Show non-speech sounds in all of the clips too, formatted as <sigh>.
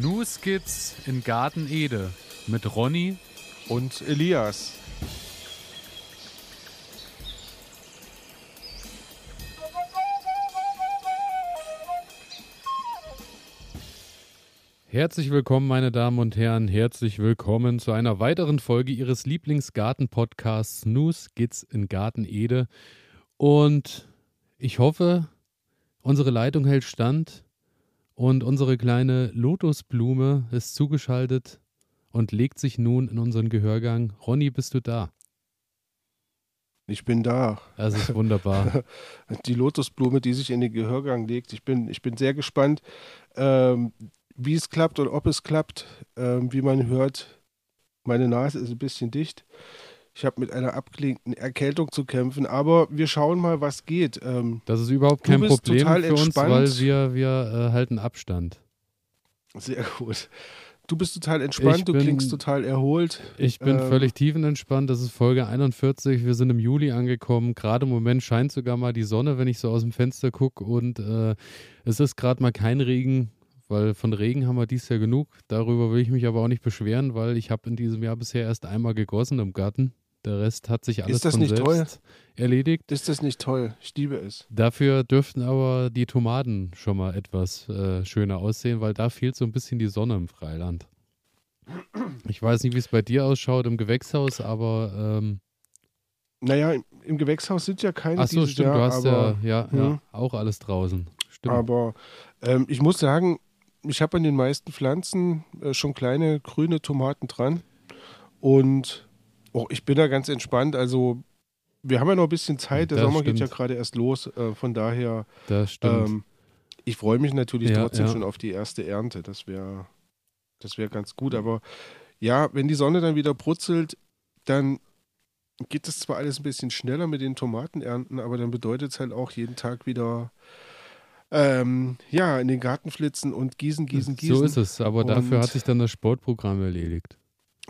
New Skits in Garten Ede mit Ronny und Elias. Herzlich willkommen, meine Damen und Herren. Herzlich willkommen zu einer weiteren Folge Ihres Lieblingsgarten-Podcasts Snooze Skits in Garten Ede. Und ich hoffe, unsere Leitung hält stand und unsere kleine Lotusblume ist zugeschaltet und legt sich nun in unseren Gehörgang. Ronny, bist du da? Ich bin da. Das ist wunderbar. <laughs> Die Lotusblume, die sich in den Gehörgang legt. Ich bin, ich bin sehr gespannt, ähm, wie es klappt und ob es klappt. Ähm, wie man hört, meine Nase ist ein bisschen dicht. Ich habe mit einer abklingenden Erkältung zu kämpfen, aber wir schauen mal, was geht. Ähm, das ist überhaupt kein Problem für entspannt. uns, weil wir, wir äh, halten Abstand. Sehr gut. Du bist total entspannt, ich du bin, klingst total erholt. Ich bin ähm, völlig tiefenentspannt. Das ist Folge 41. Wir sind im Juli angekommen. Gerade im Moment scheint sogar mal die Sonne, wenn ich so aus dem Fenster gucke. Und äh, es ist gerade mal kein Regen, weil von Regen haben wir dies Jahr genug. Darüber will ich mich aber auch nicht beschweren, weil ich habe in diesem Jahr bisher erst einmal gegossen im Garten. Der Rest hat sich alles Ist das von nicht selbst toll? erledigt. Ist das nicht toll? Ich liebe es. Dafür dürften aber die Tomaten schon mal etwas äh, schöner aussehen, weil da fehlt so ein bisschen die Sonne im Freiland. Ich weiß nicht, wie es bei dir ausschaut im Gewächshaus, aber ähm, naja, im Gewächshaus sind ja keine. Ach so, stimmt, Jahr, du hast aber, ja, ja, hm. ja, auch alles draußen. Stimmt. Aber ähm, ich muss sagen, ich habe an den meisten Pflanzen äh, schon kleine grüne Tomaten dran. Und Oh, ich bin da ganz entspannt. Also, wir haben ja noch ein bisschen Zeit. Der das Sommer stimmt. geht ja gerade erst los. Äh, von daher, das stimmt. Ähm, ich freue mich natürlich ja, trotzdem ja. schon auf die erste Ernte. Das wäre das wär ganz gut. Aber ja, wenn die Sonne dann wieder brutzelt, dann geht es zwar alles ein bisschen schneller mit den Tomatenernten, aber dann bedeutet es halt auch jeden Tag wieder ähm, ja, in den Garten flitzen und gießen, gießen, gießen. So ist es, aber und dafür hat sich dann das Sportprogramm erledigt.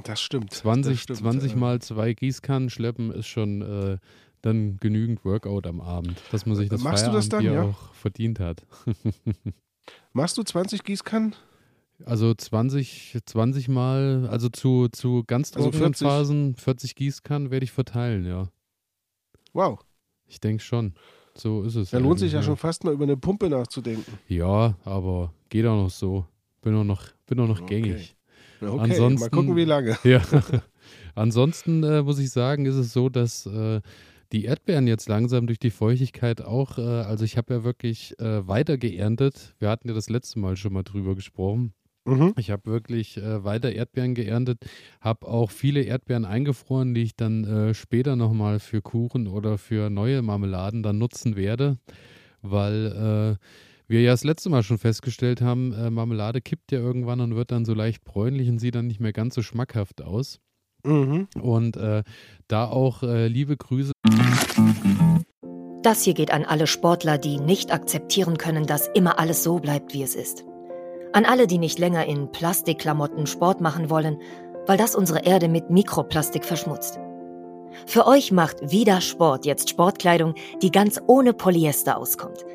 Das stimmt. 20, das stimmt, 20 mal zwei Gießkannen schleppen ist schon äh, dann genügend Workout am Abend, dass man sich das Machst du das dann, ja? auch verdient hat. <laughs> Machst du 20 Gießkannen? Also 20, 20 mal, also zu, zu ganz also trockenen also 40? Phasen, 40 Gießkannen werde ich verteilen, ja. Wow. Ich denke schon. So ist es. Da lohnt sich ja, ja schon fast mal über eine Pumpe nachzudenken. Ja, aber geht auch noch so. Bin auch noch, bin auch noch okay. gängig. Okay, ansonsten, mal gucken, wie lange. <laughs> Ja. ansonsten äh, muss ich sagen, ist es so, dass äh, die Erdbeeren jetzt langsam durch die Feuchtigkeit auch, äh, also ich habe ja wirklich äh, weiter geerntet. Wir hatten ja das letzte Mal schon mal drüber gesprochen. Mhm. Ich habe wirklich äh, weiter Erdbeeren geerntet, habe auch viele Erdbeeren eingefroren, die ich dann äh, später nochmal für Kuchen oder für neue Marmeladen dann nutzen werde, weil wir ja das letzte Mal schon festgestellt haben, äh, Marmelade kippt ja irgendwann und wird dann so leicht bräunlich und sieht dann nicht mehr ganz so schmackhaft aus. Mhm. Und äh, da auch äh, liebe Grüße. Das hier geht an alle Sportler, die nicht akzeptieren können, dass immer alles so bleibt, wie es ist. An alle, die nicht länger in Plastikklamotten Sport machen wollen, weil das unsere Erde mit Mikroplastik verschmutzt. Für euch macht wieder Sport jetzt Sportkleidung, die ganz ohne Polyester auskommt –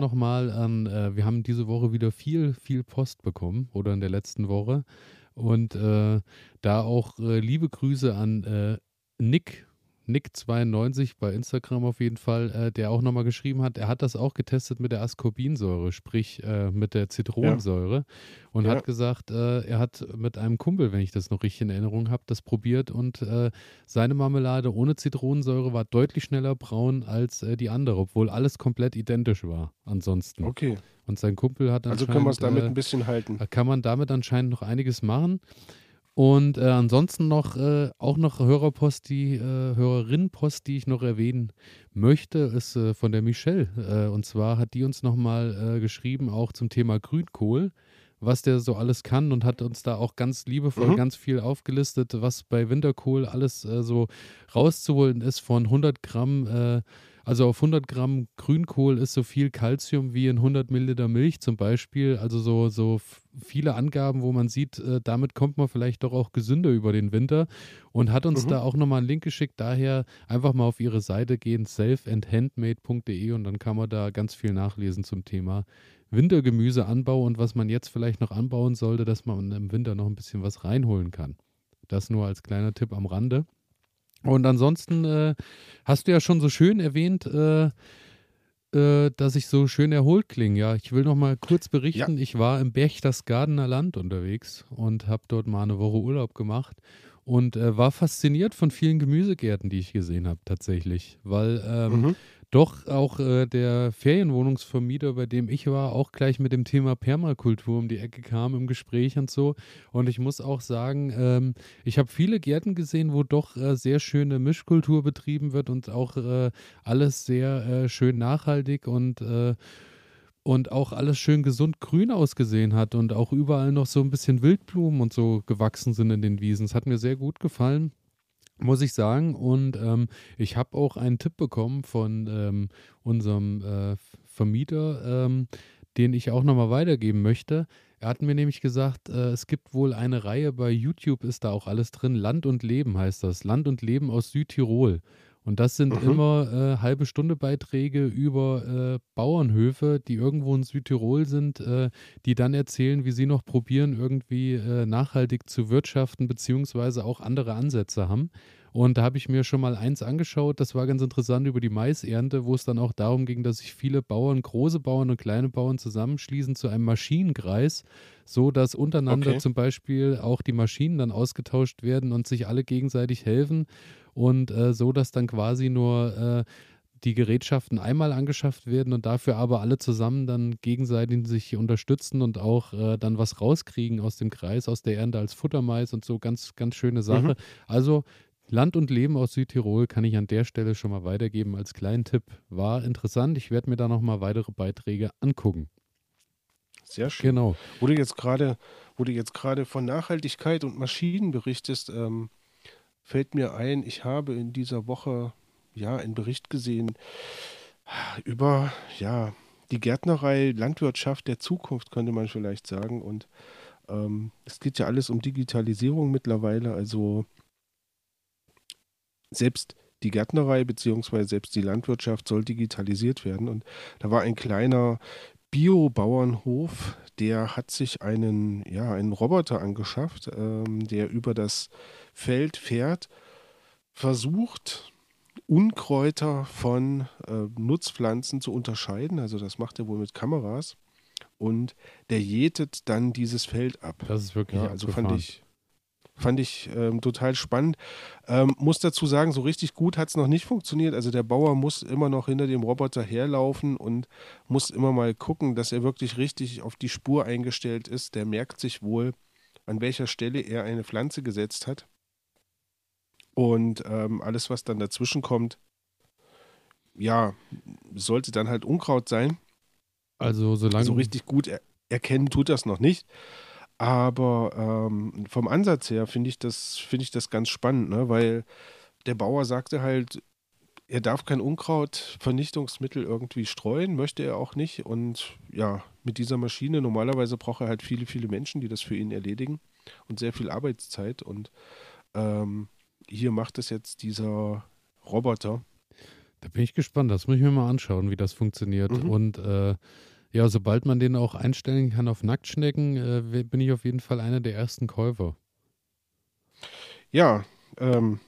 Nochmal an, äh, wir haben diese Woche wieder viel, viel Post bekommen oder in der letzten Woche. Und äh, da auch äh, liebe Grüße an äh, Nick Nick92 bei Instagram auf jeden Fall, äh, der auch nochmal geschrieben hat, er hat das auch getestet mit der Ascorbinsäure, sprich äh, mit der Zitronensäure ja. und ja. hat gesagt, äh, er hat mit einem Kumpel, wenn ich das noch richtig in Erinnerung habe, das probiert und äh, seine Marmelade ohne Zitronensäure war deutlich schneller braun als äh, die andere, obwohl alles komplett identisch war ansonsten. Okay. Und sein Kumpel hat Also können wir es damit äh, ein bisschen halten. Kann man damit anscheinend noch einiges machen. Und äh, ansonsten noch äh, auch noch Hörerpost, die äh, Hörerinnenpost, die ich noch erwähnen möchte, ist äh, von der Michelle. Äh, und zwar hat die uns nochmal äh, geschrieben, auch zum Thema Grünkohl, was der so alles kann und hat uns da auch ganz liebevoll mhm. ganz viel aufgelistet, was bei Winterkohl alles äh, so rauszuholen ist von 100 Gramm also auf 100 Gramm Grünkohl ist so viel Kalzium wie in 100 Milliliter Milch zum Beispiel. Also so, so viele Angaben, wo man sieht, äh, damit kommt man vielleicht doch auch gesünder über den Winter und hat uns mhm. da auch nochmal einen Link geschickt. Daher einfach mal auf ihre Seite gehen, selfandhandmade.de und dann kann man da ganz viel nachlesen zum Thema Wintergemüseanbau und was man jetzt vielleicht noch anbauen sollte, dass man im Winter noch ein bisschen was reinholen kann. Das nur als kleiner Tipp am Rande. Und ansonsten äh, hast du ja schon so schön erwähnt, äh, äh, dass ich so schön erholt klinge. Ja, ich will noch mal kurz berichten. Ja. Ich war im Berchtesgadener Land unterwegs und habe dort mal eine Woche Urlaub gemacht und äh, war fasziniert von vielen Gemüsegärten, die ich gesehen habe tatsächlich, weil ähm, mhm doch auch äh, der Ferienwohnungsvermieter, bei dem ich war, auch gleich mit dem Thema Permakultur um die Ecke kam im Gespräch und so. Und ich muss auch sagen, ähm, ich habe viele Gärten gesehen, wo doch äh, sehr schöne Mischkultur betrieben wird und auch äh, alles sehr äh, schön nachhaltig und äh, und auch alles schön gesund grün ausgesehen hat und auch überall noch so ein bisschen Wildblumen und so gewachsen sind in den Wiesen. Es hat mir sehr gut gefallen muss ich sagen. Und ähm, ich habe auch einen Tipp bekommen von ähm, unserem äh, Vermieter, ähm, den ich auch nochmal weitergeben möchte. Er hat mir nämlich gesagt, äh, es gibt wohl eine Reihe bei YouTube, ist da auch alles drin. Land und Leben heißt das. Land und Leben aus Südtirol. Und das sind mhm. immer äh, halbe Stunde Beiträge über äh, Bauernhöfe, die irgendwo in Südtirol sind, äh, die dann erzählen, wie sie noch probieren, irgendwie äh, nachhaltig zu wirtschaften, beziehungsweise auch andere Ansätze haben. Und da habe ich mir schon mal eins angeschaut, das war ganz interessant über die Maisernte, wo es dann auch darum ging, dass sich viele Bauern, große Bauern und kleine Bauern zusammenschließen zu einem Maschinenkreis, so dass untereinander okay. zum Beispiel auch die Maschinen dann ausgetauscht werden und sich alle gegenseitig helfen und äh, so, dass dann quasi nur äh, die Gerätschaften einmal angeschafft werden und dafür aber alle zusammen dann gegenseitig sich unterstützen und auch äh, dann was rauskriegen aus dem Kreis, aus der Ernte als Futtermais und so ganz, ganz schöne Sache. Mhm. Also Land und Leben aus Südtirol kann ich an der Stelle schon mal weitergeben als kleinen Tipp. War interessant. Ich werde mir da noch mal weitere Beiträge angucken. Sehr schön. Genau. Wo du jetzt gerade, wo du jetzt gerade von Nachhaltigkeit und Maschinen berichtest, ähm, fällt mir ein, ich habe in dieser Woche ja einen Bericht gesehen über ja die Gärtnerei Landwirtschaft der Zukunft, könnte man vielleicht sagen. Und ähm, es geht ja alles um Digitalisierung mittlerweile. Also selbst die Gärtnerei bzw. selbst die Landwirtschaft soll digitalisiert werden. Und da war ein kleiner Bio-Bauernhof, der hat sich einen, ja, einen Roboter angeschafft, ähm, der über das Feld fährt, versucht, Unkräuter von äh, Nutzpflanzen zu unterscheiden. Also das macht er wohl mit Kameras. Und der jätet dann dieses Feld ab. Das ist wirklich ja, also fand ich Fand ich ähm, total spannend. Ähm, muss dazu sagen, so richtig gut hat es noch nicht funktioniert. Also der Bauer muss immer noch hinter dem Roboter herlaufen und muss immer mal gucken, dass er wirklich richtig auf die Spur eingestellt ist. Der merkt sich wohl, an welcher Stelle er eine Pflanze gesetzt hat. Und ähm, alles, was dann dazwischen kommt, ja, sollte dann halt Unkraut sein. Also solange. So richtig gut er erkennen tut das noch nicht. Aber ähm, vom Ansatz her finde ich, das, find ich das ganz spannend, ne? weil der Bauer sagte halt, er darf kein Unkrautvernichtungsmittel irgendwie streuen, möchte er auch nicht. Und ja, mit dieser Maschine, normalerweise braucht er halt viele, viele Menschen, die das für ihn erledigen und sehr viel Arbeitszeit. Und ähm, hier macht es jetzt dieser Roboter. Da bin ich gespannt, das muss ich mir mal anschauen, wie das funktioniert. Mhm. Und äh, ja, sobald man den auch einstellen kann auf Nacktschnecken, äh, bin ich auf jeden Fall einer der ersten Käufer. Ja, ähm,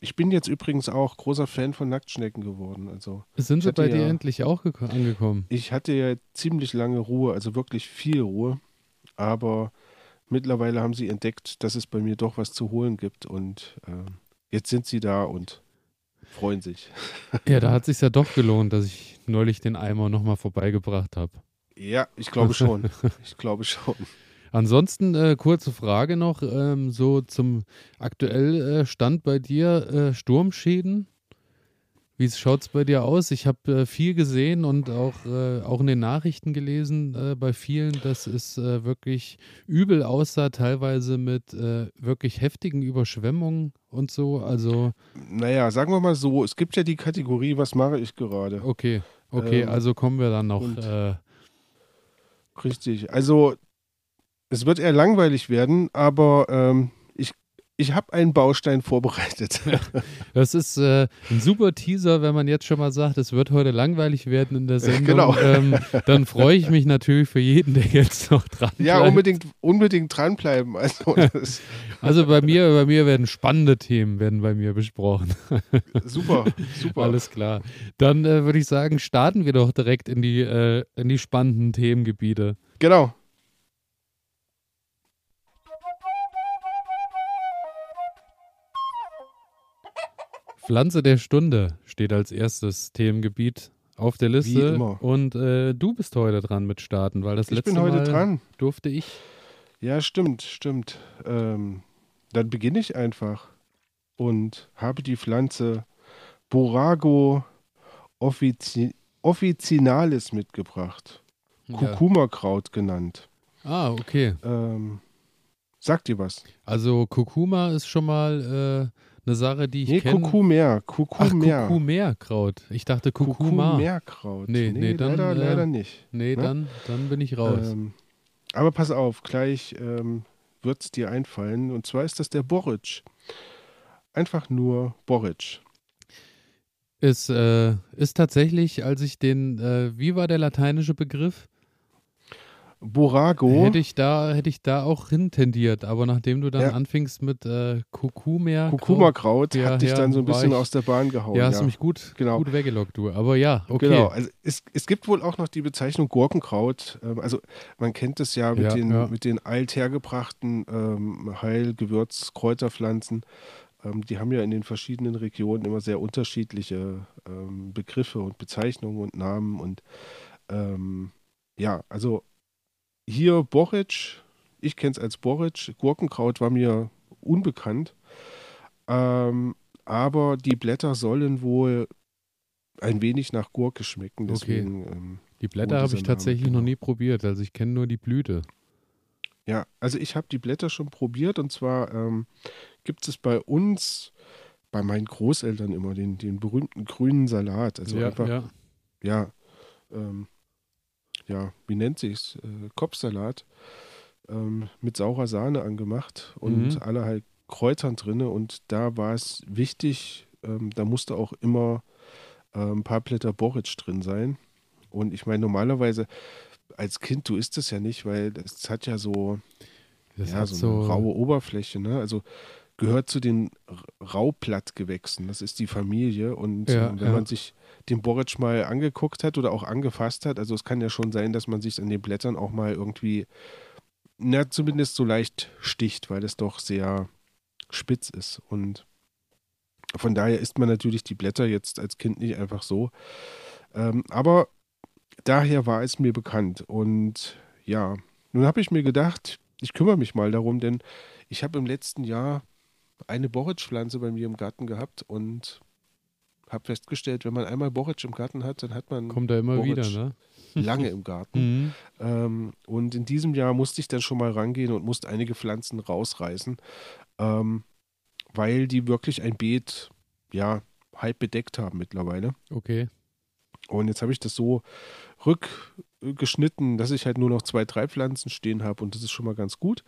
ich bin jetzt übrigens auch großer Fan von Nacktschnecken geworden. Also Sind sie bei ja, dir endlich auch angekommen? Ich hatte ja ziemlich lange Ruhe, also wirklich viel Ruhe. Aber mittlerweile haben sie entdeckt, dass es bei mir doch was zu holen gibt. Und äh, jetzt sind sie da und freuen sich. <laughs> Ja, da hat es sich ja doch gelohnt, dass ich neulich den Eimer nochmal vorbeigebracht habe. Ja, ich glaube <laughs> schon. ich glaube schon. Ansonsten äh, kurze Frage noch, ähm, so zum aktuellen äh, Stand bei dir, äh, Sturmschäden. Wie schaut es bei dir aus? Ich habe äh, viel gesehen und auch, äh, auch in den Nachrichten gelesen äh, bei vielen, dass es äh, wirklich übel aussah, teilweise mit äh, wirklich heftigen Überschwemmungen und so. Also. Naja, sagen wir mal so, es gibt ja die Kategorie, was mache ich gerade? Okay, okay, ähm, also kommen wir dann noch. Äh, richtig. Also es wird eher langweilig werden, aber ähm, ich habe einen Baustein vorbereitet. <laughs> Das ist äh, ein super Teaser, wenn man jetzt schon mal sagt, es wird heute langlich werden in der Sendung. Genau. Ähm, dann freue ich mich natürlich für jeden, der jetzt noch dran bleibt. Ja, unbedingt, unbedingt dranbleiben. Also, <laughs> also bei mir, bei mir werden spannende Themen werden bei mir besprochen. <laughs> Super, super. Alles klar. Dann äh, würde ich sagen, starten wir doch direkt in die, äh, in die spannenden Themengebiete. Genau. Pflanze der Stunde steht als erstes Themengebiet auf der Liste. Wie immer. Und äh, du bist heute dran mit Starten, weil das ich letzte bin heute Mal dran. durfte ich. Ja, stimmt, stimmt. Ähm, dann beginne ich einfach und habe die Pflanze Borago offici officinalis mitgebracht. Ja. Kurkuma-Kraut genannt. Ah, okay. Ähm, sagt dir was? Also Kurkuma ist schon mal äh, eine Sache, die ich nee, kenne. Kurkumer. Kurkumer. Ach, Kurkumerkraut. Ich dachte Kurkuma. Kurkumerkraut. Nee, nee, nee dann, leider, äh, leider nicht. Nee, ne? dann, dann bin ich raus. Ähm, aber pass auf, gleich ähm, wird es dir einfallen. Und zwar ist das der Boric. Einfach nur Boric. Ist, äh, ist tatsächlich, als ich den, äh, wie war der lateinische Begriff? Borago. Hätte ich da, hätte ich da auch hintendiert, aber nachdem du dann ja. anfingst mit äh, Kurkuma Kurkuma-Kraut, ja, hat dich ja, dann so ein bisschen ich, aus der Bahn gehauen. Ja, hast du mich gut, genau. gut weggelockt, du. Aber ja, okay. Genau, also es, es gibt wohl auch noch die Bezeichnung Gurkenkraut. Ähm, also man kennt es ja mit, den, mit den althergebrachten ähm, Heil-, Gewürz-, Kräuterpflanzen. Ähm, die haben ja in den verschiedenen Regionen immer sehr unterschiedliche ähm, Begriffe und Bezeichnungen und Namen und ähm, ja, also hier Boric, ich kenne es als Boric, Gurkenkraut war mir unbekannt. Ähm, aber die Blätter sollen wohl ein wenig nach Gurke schmecken. Deswegen, okay. ähm, die Blätter habe ich tatsächlich noch nie probiert. Also ich kenne nur die Blüte. Ja, also ich habe die Blätter schon probiert und zwar ähm, gibt es bei uns, bei meinen Großeltern immer den, den berühmten grünen Salat. Also ja, einfach, ja, ja ähm, ja, wie nennt sich's, äh, Kopfsalat ähm, mit saurer Sahne angemacht und mhm. allerlei Kräutern drin. Und da war es wichtig, ähm, da musste auch immer ein paar Blätter Boric drin sein. Und ich meine, normalerweise als Kind, du isst es ja nicht, weil es hat ja so, das ja, so eine so raue Oberfläche. Ne? Also gehört zu den Rauplattgewächsen. Das ist die Familie. Und ja, ähm, wenn ja. man sich den Boric mal angeguckt hat oder auch angefasst hat, also es kann ja schon sein, dass man sich an den Blättern auch mal irgendwie, na, zumindest so leicht sticht, weil es doch sehr spitz ist. Und von daher isst man natürlich die Blätter jetzt als Kind nicht einfach so. Ähm, aber daher war es mir bekannt. Und ja, nun habe ich mir gedacht, ich kümmere mich mal darum, denn ich habe im letzten Jahr eine Boric-Pflanze bei mir im Garten gehabt und habe festgestellt, wenn man einmal Boric im Garten hat, dann hat man kommt er immer Boric wieder, ne? <laughs> lange im Garten. Mhm. Ähm, und in diesem Jahr musste ich dann schon mal rangehen und musste einige Pflanzen rausreißen, ähm, weil die wirklich ein Beet ja halb bedeckt haben mittlerweile. Okay. Und jetzt habe ich das so rückgeschnitten, dass ich halt nur noch zwei, drei Pflanzen stehen habe und das ist schon mal ganz gut.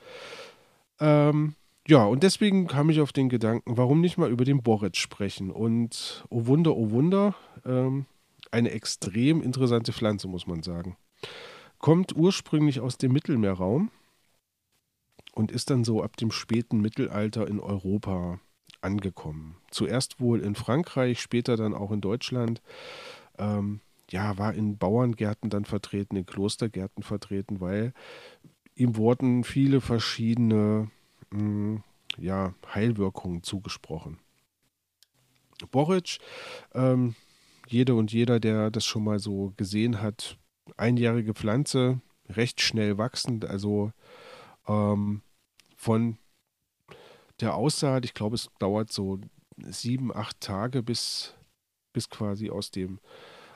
Ähm, ja, und deswegen kam ich auf den Gedanken, warum nicht mal über den Boric sprechen? Und oh Wunder, oh Wunder, ähm, eine extrem interessante Pflanze, muss man sagen. Kommt ursprünglich aus dem Mittelmeerraum und ist dann so ab dem späten Mittelalter in Europa angekommen. Zuerst wohl in Frankreich, später dann auch in Deutschland. Ähm, ja, war in Bauerngärten dann vertreten, in Klostergärten vertreten, weil ihm wurden viele verschiedene mh, hm, ja, Heilwirkungen zugesprochen. Boric, ähm, jede und jeder, der das schon mal so gesehen hat, einjährige Pflanze, recht schnell wachsend, also ähm, von der Aussaat, ich glaube, es dauert so sieben, acht Tage, bis bis quasi aus dem,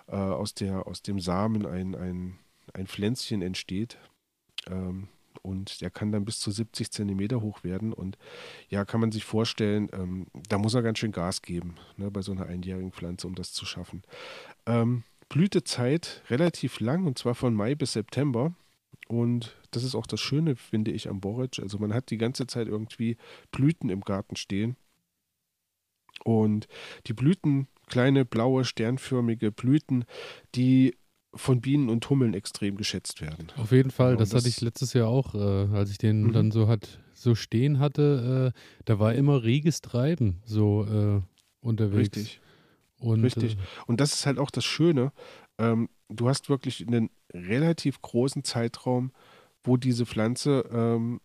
äh, aus der, aus dem Samen ein, ein, ein Pflänzchen entsteht. Ähm, und der kann dann bis zu 70 Zentimeter hoch werden. Und ja, kann man sich vorstellen, ähm, da muss er ganz schön Gas geben, ne, bei so einer einjährigen Pflanze, um das zu schaffen. Ähm, Blütezeit relativ lang, und zwar von Mai bis September. Und das ist auch das Schöne, finde ich, am Boric. Also man hat die ganze Zeit irgendwie Blüten im Garten stehen. Und die Blüten, kleine blaue, sternförmige Blüten, die von Bienen und Hummeln extrem geschätzt werden. Auf jeden Fall, das, das, hatte ich letztes Jahr auch, äh, als ich den mhm. dann so hat so stehen hatte, äh, da war immer reges Treiben so äh, unterwegs. Richtig. Und, Richtig. Äh, und das ist halt auch das Schöne. Ähm, du hast wirklich einen relativ großen Zeitraum, wo diese Pflanze ähm,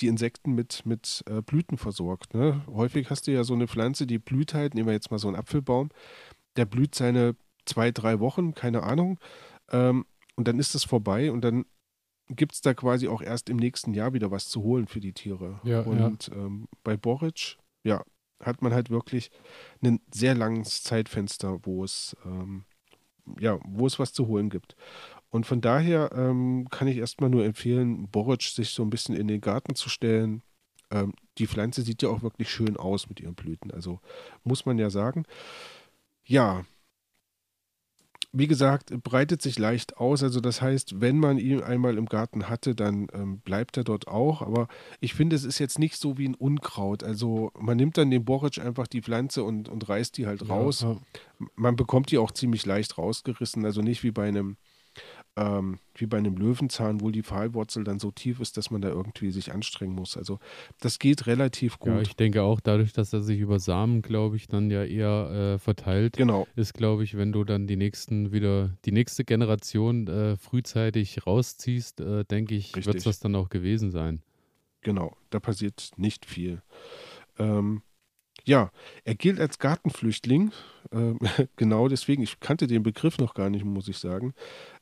die Insekten mit, mit äh, Blüten versorgt. Ne? Häufig hast du ja so eine Pflanze, die blüht halt, nehmen wir jetzt mal so einen Apfelbaum, der blüht seine zwei, drei Wochen, keine Ahnung. Ähm, und dann ist es vorbei und dann gibt es da quasi auch erst im nächsten Jahr wieder was zu holen für die Tiere. Ja, und ja. Ähm, bei Boric, ja, hat man halt wirklich ein sehr langes Zeitfenster, wo es, ähm, ja, wo es was zu holen gibt. Und von daher ähm, kann ich erstmal nur empfehlen, Boric sich so ein bisschen in den Garten zu stellen. Ähm, die Pflanze sieht ja auch wirklich schön aus mit ihren Blüten. Also muss man ja sagen. Ja, wie gesagt, breitet sich leicht aus. Also das heißt, wenn man ihn einmal im Garten hatte, dann ähm, bleibt er dort auch. Aber ich finde, es ist jetzt nicht so wie ein Unkraut. Also man nimmt dann den Boric einfach die Pflanze und, und reißt die halt raus. Ja, ja. Man bekommt die auch ziemlich leicht rausgerissen. Also nicht wie bei einem ähm, wie bei einem Löwenzahn, wo die Pfahlwurzel dann so tief ist, dass man da irgendwie sich anstrengen muss. Also das geht relativ gut. Ja, ich denke auch dadurch, dass er sich über Samen, glaube ich, dann ja eher äh, verteilt, genau. ist, glaube ich, wenn du dann die nächsten wieder, die nächste Generation äh, frühzeitig rausziehst, äh, denke ich, wird es das dann auch gewesen sein. Genau, da passiert nicht viel. Ähm, ja, er gilt als Gartenflüchtling. Ähm, <laughs> genau deswegen, ich kannte den Begriff noch gar nicht, muss ich sagen.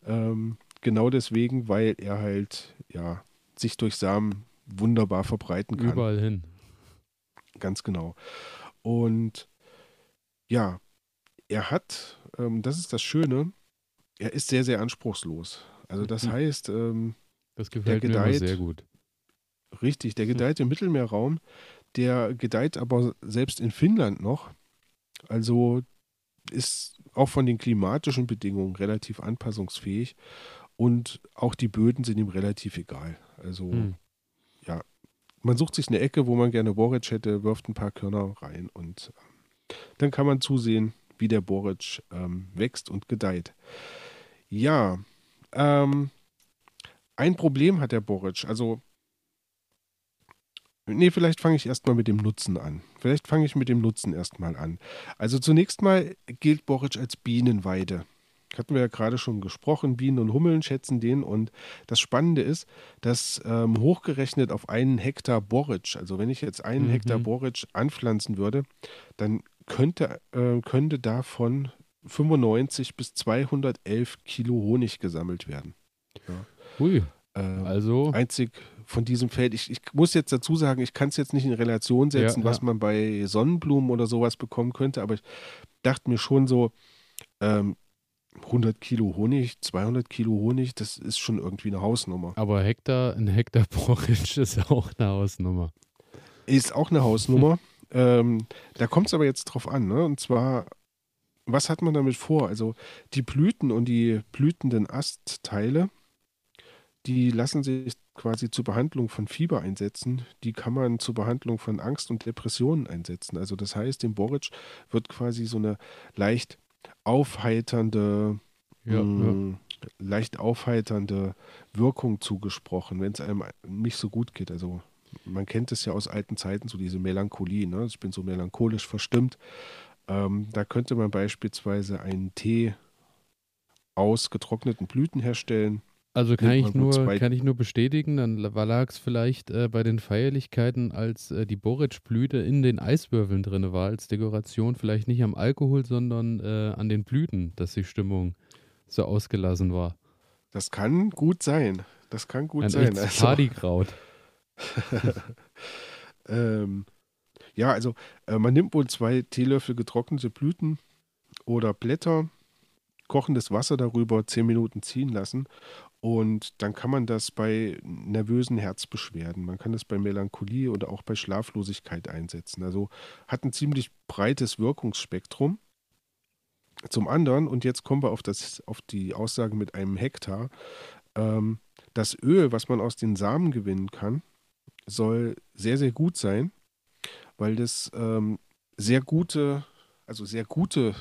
Ähm, genau deswegen, weil er halt, ja, sich durch Samen wunderbar verbreiten kann. Überall hin. Ganz genau. Und ja, er hat, ähm, das ist das Schöne, er ist sehr, sehr anspruchslos. Also das mhm. heißt, ähm, das gefällt gedeiht, mir sehr gut. Richtig, der gedeiht im Mittelmeerraum. Der gedeiht aber selbst in Finnland noch. Also ist auch von den klimatischen Bedingungen relativ anpassungsfähig und auch die Böden sind ihm relativ egal. Also hm. ja, man sucht sich eine Ecke, wo man gerne Boric hätte, wirft ein paar Körner rein und äh, dann kann man zusehen, wie der Boric ähm, wächst und gedeiht. Ja, ähm, ein Problem hat der Boric. Also Nee, vielleicht fange ich erstmal mit dem Nutzen an. Vielleicht fange ich mit dem Nutzen erstmal an. Also zunächst mal gilt Boric als Bienenweide. Hatten wir ja gerade schon gesprochen, Bienen und Hummeln schätzen den. Und das Spannende ist, dass ähm, hochgerechnet auf einen Hektar Boric, also wenn ich jetzt einen mhm. Hektar Boric anpflanzen würde, dann könnte, äh, könnte davon 95 bis 211 Kilo Honig gesammelt werden. Ja. Ui. Ähm, also. Einzig von diesem Feld. Ich, ich muss jetzt dazu sagen, ich kann es jetzt nicht in Relation setzen, ja, was ja. man bei Sonnenblumen oder sowas bekommen könnte, aber ich dachte mir schon so, ähm, 100 Kilo Honig, 200 Kilo Honig, das ist schon irgendwie eine Hausnummer. Aber Hektar, ein Hektar <laughs> Porridge ist auch eine Hausnummer. Ist auch eine Hausnummer. <laughs> ähm, da kommt es aber jetzt drauf an, ne? Und zwar, was hat man damit vor? Also die Blüten und die blütenden Astteile, die lassen sich quasi zur Behandlung von Fieber einsetzen. Die kann man zur Behandlung von Angst und Depressionen einsetzen. Also das heißt, dem Boric wird quasi so eine leicht aufheiternde, ja, mh, ja. Mm, leicht aufheiternde Wirkung zugesprochen, wenn es einem nicht so gut geht. Also man kennt es ja aus alten Zeiten, so diese Melancholie. Ne? Ich bin so melancholisch verstimmt. Ähm, da könnte man beispielsweise einen Tee aus getrockneten Blüten herstellen also kann ich, nur, kann ich nur bestätigen, dann lag es vielleicht äh, bei den Feierlichkeiten, als äh, die Boric-Blüte in den Eiswürfeln drin war, als Dekoration, vielleicht nicht am Alkohol, sondern äh, an den Blüten, dass die Stimmung so ausgelassen war. Das kann gut sein. Das kann gut Ein sein. Also, Partykraut. <laughs> ähm, ja, also äh, man nimmt wohl zwei Teelöffel getrocknete Blüten, oder Blätter, kochendes Wasser darüber, zehn Minuten ziehen lassen. Und dann kann man das bei nervösen Herzbeschwerden, man kann das bei Melancholie oder auch bei Schlaflosigkeit einsetzen. Also hat ein ziemlich breites Wirkungsspektrum. Zum anderen, und jetzt kommen wir auf, das, auf die Aussage mit einem Hektar, ähm, das Öl, was man aus den Samen gewinnen kann, soll sehr, sehr gut sein, weil das ähm, sehr gute, also sehr gute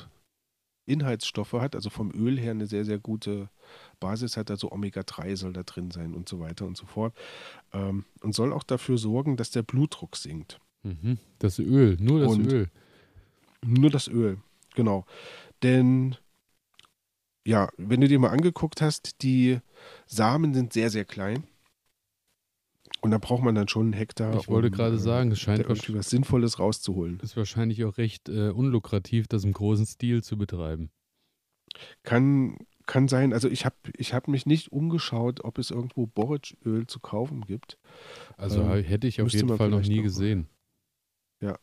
Inhaltsstoffe hat, also vom Öl her eine sehr, sehr gute Basis hat, also Omega-3 soll da drin sein und so weiter und so fort. Ähm, und soll auch dafür sorgen, dass der Blutdruck sinkt. Mhm. Das Öl, nur das und Öl. Nur das Öl, genau. Denn ja, wenn du dir mal angeguckt hast, die Samen sind sehr, sehr klein. Und da braucht man dann schon einen Hektar. Ich wollte um, gerade äh, sagen, es scheint irgendwie was Sinnvolles rauszuholen. Ist wahrscheinlich auch recht äh, unlukrativ, das im großen Stil zu betreiben. Kann, kann sein. Also ich habe ich hab mich nicht umgeschaut, ob es irgendwo Borage-Öl zu kaufen gibt. Also ähm, hätte ich auf jeden Fall noch nie gesehen. Ja.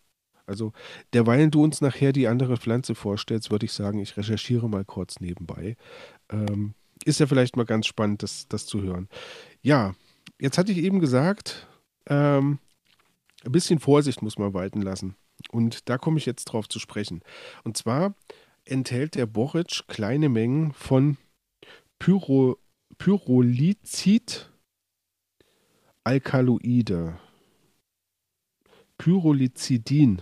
Also derweil du uns nachher die andere Pflanze vorstellst, würde ich sagen, ich recherchiere mal kurz nebenbei. Ähm, ist ja vielleicht mal ganz spannend, das, das zu hören. Ja, Jetzt hatte ich eben gesagt, ähm, ein bisschen Vorsicht muss man walten lassen. Und da komme ich jetzt drauf zu sprechen. Und zwar enthält der Boric kleine Mengen von Pyro, Pyrolizid Alkaloide. Pyrolizidin.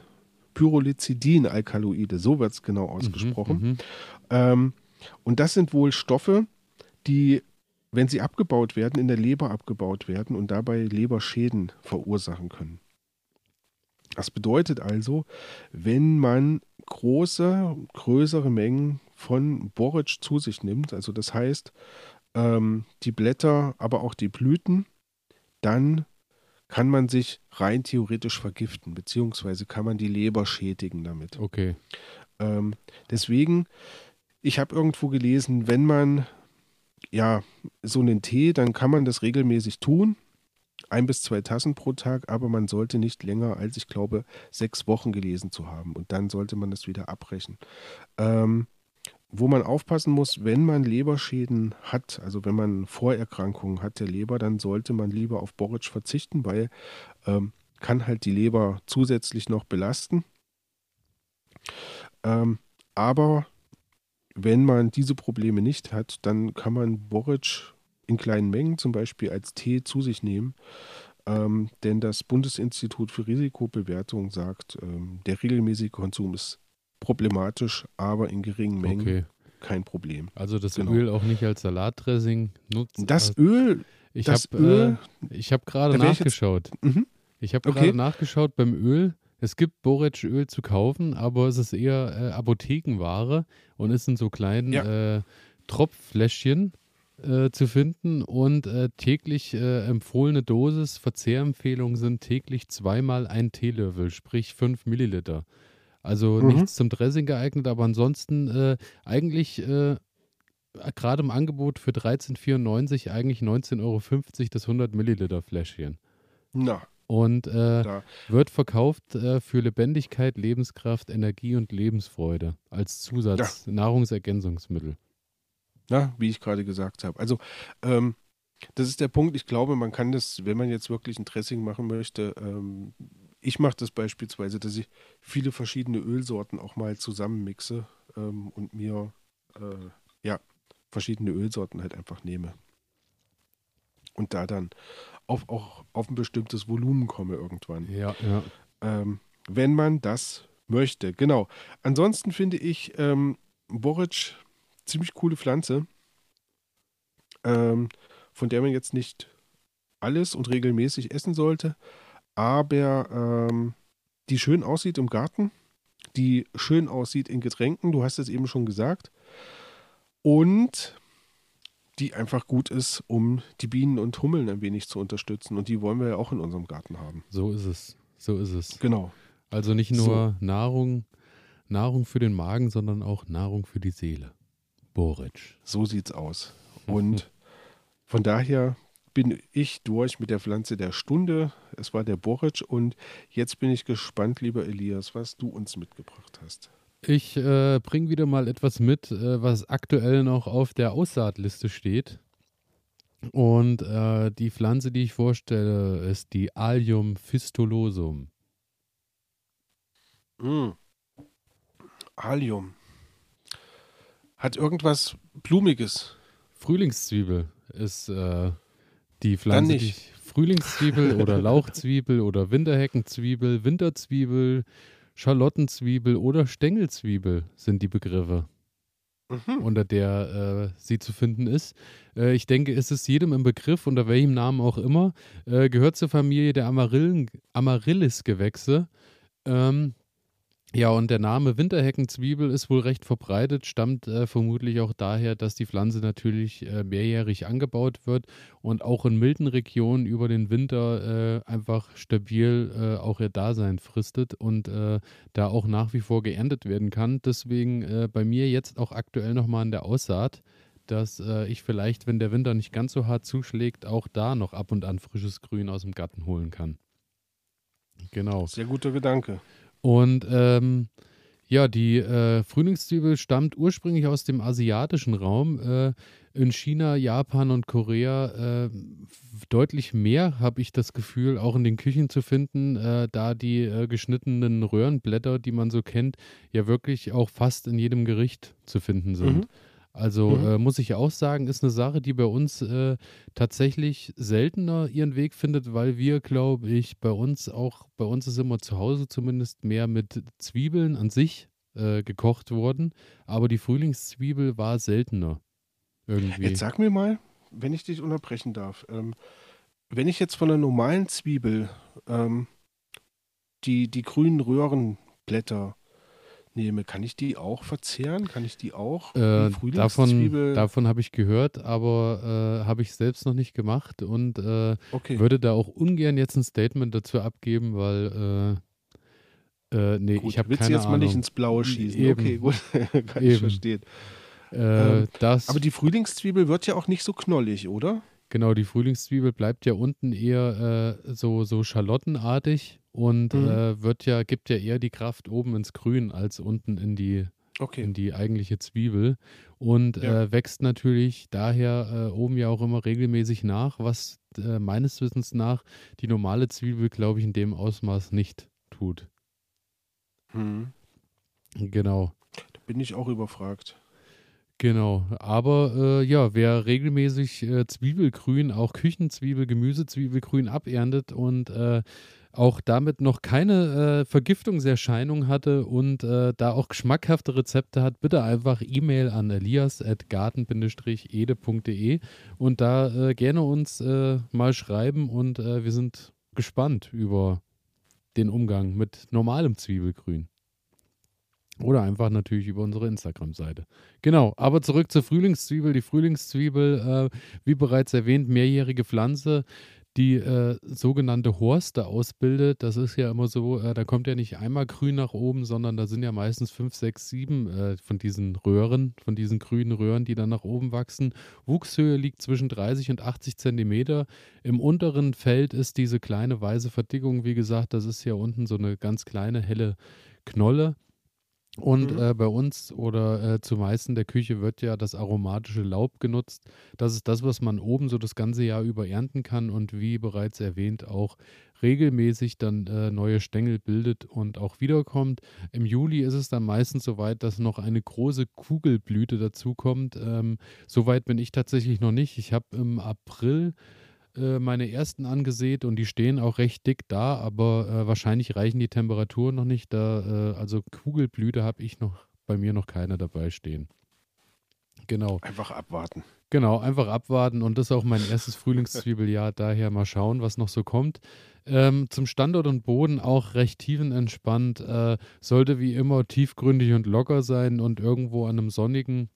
Pyrolizidin-Alkaloide, so wird es genau mhm, ausgesprochen. Mhm, ähm, und das sind wohl Stoffe, die wenn sie abgebaut werden, in der Leber abgebaut werden und dabei Leberschäden verursachen können. Das bedeutet also, wenn man große, größere Mengen von Borage zu sich nimmt, also das heißt ähm, die Blätter, aber auch die Blüten, dann kann man sich rein theoretisch vergiften, beziehungsweise kann man die Leber schädigen damit. Okay. Ähm, deswegen, ich habe irgendwo gelesen, wenn man ja, so einen Tee, dann kann man das regelmäßig tun. Ein bis zwei Tassen pro Tag, aber man sollte nicht länger als, ich glaube, sechs Wochen gelesen zu haben. Und dann sollte man das wieder abbrechen. Ähm, wo man aufpassen muss, wenn man Leberschäden hat, also wenn man Vorerkrankungen hat der Leber, dann sollte man lieber auf Borage verzichten, weil ähm, kann halt die Leber zusätzlich noch belasten. Ähm, aber wenn man diese Probleme nicht hat, dann kann man Borage in kleinen Mengen zum Beispiel als Tee zu sich nehmen. Ähm, denn das Bundesinstitut für Risikobewertung sagt, ähm, der regelmäßige Konsum ist problematisch, aber in geringen Mengen okay. kein Problem. Also das genau. Öl auch nicht als Salatdressing nutzen. Das Öl, ich habe äh, hab gerade nachgeschaut. Jetzt, mhm. Ich habe okay. gerade nachgeschaut beim Öl. Es gibt Borage-Öl zu kaufen, aber es ist eher äh, Apothekenware und ist in so kleinen ja. äh, Tropffläschchen äh, zu finden und äh, täglich äh, empfohlene Dosis, Verzehrempfehlungen sind täglich zweimal ein Teelöffel, sprich fünf Milliliter. Also mhm. nichts zum Dressing geeignet, aber ansonsten äh, eigentlich gerade im Angebot für 13,94 eigentlich 19,50 Euro das 100 Milliliter Fläschchen. Na, und äh, wird verkauft äh, für Lebendigkeit, Lebenskraft, Energie und Lebensfreude als Zusatz, ja. Nahrungsergänzungsmittel. Na, wie ich gerade gesagt habe. Also, ähm, das ist der Punkt. Ich glaube, man kann das, wenn man jetzt wirklich ein Dressing machen möchte, ähm, ich mache das beispielsweise, dass ich viele verschiedene Ölsorten auch mal zusammenmixe ähm, und mir äh, ja verschiedene Ölsorten halt einfach nehme. Und da dann auf, auch auf ein bestimmtes Volumen komme irgendwann. Ja, ja. Ähm, wenn man das möchte. Genau. Ansonsten finde ich ähm, Boric ziemlich coole Pflanze, ähm, von der man jetzt nicht alles und regelmäßig essen sollte, aber ähm, die schön aussieht im Garten, die schön aussieht in Getränken, du hast es eben schon gesagt. Und die einfach gut ist, um die Bienen und Hummeln ein wenig zu unterstützen. Und die wollen wir ja auch in unserem Garten haben. So ist es. So ist es. Genau. Also nicht nur so. Nahrung, Nahrung für den Magen, sondern auch Nahrung für die Seele. Boric. So sieht's aus. Und von daher bin ich durch mit der Pflanze der Stunde. Es war der Boric und jetzt bin ich gespannt, lieber Elias, was du uns mitgebracht hast. Ich äh, bringe wieder mal etwas mit, äh, was aktuell noch auf der Aussaatliste steht. Und äh, die Pflanze, die ich vorstelle, ist die Allium fistulosum. Mm. Allium. Hat irgendwas Blumiges. Frühlingszwiebel ist äh, die Pflanze. Dann nicht. Frühlingszwiebel <laughs> oder Lauchzwiebel oder Winterheckenzwiebel, Winterzwiebel, Schalottenzwiebel oder Stängelzwiebel sind die Begriffe, mhm. unter der äh, sie zu finden ist. Äh, ich denke, es ist jedem im Begriff, unter welchem Namen auch immer, äh, gehört zur Familie der Amarillen, Amaryllis-Gewächse. Ähm, ja, und der Name Winterheckenzwiebel ist wohl recht verbreitet, stammt äh, vermutlich auch daher, dass die Pflanze natürlich äh, mehrjährig angebaut wird und auch in milden Regionen über den Winter äh, einfach stabil äh, auch ihr Dasein fristet und äh, da auch nach wie vor geerntet werden kann. Deswegen äh, bei mir jetzt auch aktuell nochmal in der Aussaat, dass ich vielleicht, wenn der Winter nicht ganz so hart zuschlägt, auch da noch ab und an frisches Grün aus dem Garten holen kann. Genau. Sehr guter Gedanke. Und ähm, ja, die äh, Frühlingszwiebel stammt ursprünglich aus dem asiatischen Raum. Äh, in China, Japan und Korea äh, deutlich mehr, habe ich das Gefühl, auch in den Küchen zu finden, äh, da die äh, geschnittenen Röhrenblätter, die man so kennt, ja wirklich auch fast in jedem Gericht zu finden sind. Mhm. Also mhm. äh, muss ich auch sagen, ist eine Sache, die bei uns äh, tatsächlich seltener ihren Weg findet, weil wir, glaube ich, bei uns auch, bei uns ist immer zu Hause zumindest mehr mit Zwiebeln an sich äh, gekocht worden. Aber die Frühlingszwiebel war seltener. Irgendwie. Jetzt sag mir mal, wenn ich dich unterbrechen darf, ähm, wenn ich jetzt von einer normalen Zwiebel ähm, die, die grünen Röhrenblätter nehme, kann ich die auch verzehren? Kann ich die auch? Äh, davon davon habe ich gehört, aber äh, habe ich selbst noch nicht gemacht und äh, okay. würde da auch ungern jetzt ein Statement dazu abgeben, weil äh, äh, nee, gut, ich habe keine Ahnung. jetzt mal nicht ins Blaue schießen. Eben. Okay, gut, <laughs> kann Eben. ich verstehen. Äh, ähm, aber die Frühlingszwiebel wird ja auch nicht so knollig, oder? Genau, die Frühlingszwiebel bleibt ja unten eher so, so schalottenartig und mhm. äh, wird ja, gibt ja eher die Kraft oben ins Grün als unten in die, okay. in die eigentliche Zwiebel. Und ja. äh, wächst natürlich daher äh, oben ja auch immer regelmäßig nach, was äh, meines Wissens nach die normale Zwiebel, glaube ich, in dem Ausmaß nicht tut. Mhm. Genau. Da bin ich auch überfragt. Genau, aber äh, ja, wer regelmäßig äh, Zwiebelgrün, auch Küchenzwiebel, Gemüsezwiebelgrün aberntet und äh, auch damit noch keine äh, Vergiftungserscheinung hatte und äh, da auch geschmackhafte Rezepte hat, bitte einfach E-Mail an elias.garten-ede.de und da äh, gerne uns mal schreiben und wir sind gespannt über den Umgang mit normalem Zwiebelgrün. Oder einfach natürlich über unsere Instagram-Seite. Genau, aber zurück zur Frühlingszwiebel. Die Frühlingszwiebel, äh, wie bereits erwähnt, mehrjährige Pflanze, die äh, sogenannte Horste ausbildet. Das ist ja immer so, äh, da kommt ja nicht einmal grün nach oben, sondern da sind ja meistens fünf, sechs, sieben äh, von diesen Röhren, von diesen grünen Röhren, die dann nach oben wachsen. Wuchshöhe liegt zwischen 30 und 80 Zentimeter. Im unteren Feld ist diese kleine weiße Verdickung, wie gesagt, das ist ja unten so eine ganz kleine helle Knolle. Und mhm. äh, bei uns oder äh, zumeist in der Küche wird ja das aromatische Laub genutzt. Das ist das, was man oben so das ganze Jahr über ernten kann und wie bereits erwähnt auch regelmäßig dann äh, neue Stängel bildet und auch wiederkommt. Im Juli ist es dann meistens so weit, dass noch eine große Kugelblüte dazukommt. Ähm, Soweit bin ich tatsächlich noch nicht. Ich habe im April äh, meine ersten angesät und die stehen auch recht dick da, aber äh, wahrscheinlich reichen die Temperaturen noch nicht. Da, äh, also Kugelblüte habe ich noch bei mir noch keine dabei stehen. Genau. Einfach abwarten. Genau, einfach abwarten und das ist auch mein erstes Frühlingszwiebeljahr, <laughs> daher mal schauen, was noch so kommt. Ähm, zum Standort und Boden auch recht tiefenentspannt, äh, sollte wie immer tiefgründig und locker sein und irgendwo an einem sonnigen,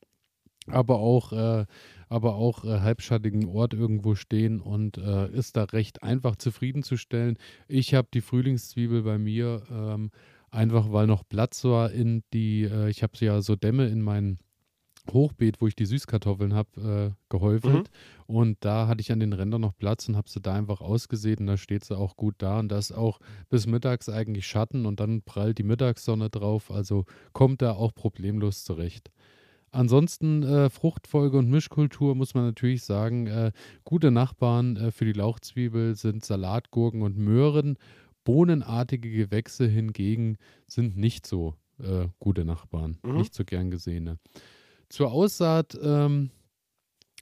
aber auch äh, aber auch äh, halbschattigen Ort irgendwo stehen und äh, ist da recht einfach zufriedenzustellen. Ich habe die Frühlingszwiebel bei mir ähm, einfach, weil noch Platz war in die, äh, ich habe ja so Dämme in meinen Hochbeet, wo ich die Süßkartoffeln habe, äh, gehäufelt. Mhm. Und da hatte ich an den Rändern noch Platz und habe sie da einfach ausgesät und da steht sie auch gut da. Und da ist auch bis mittags eigentlich Schatten und dann prallt die Mittagssonne drauf. Also kommt da auch problemlos zurecht. Ansonsten äh, Fruchtfolge und Mischkultur muss man natürlich sagen, äh, gute Nachbarn äh, für die Lauchzwiebel sind Salatgurken und Möhren. Bohnenartige Gewächse hingegen sind nicht so äh, gute Nachbarn, mhm. nicht so gern gesehene. Zur Aussaat ähm,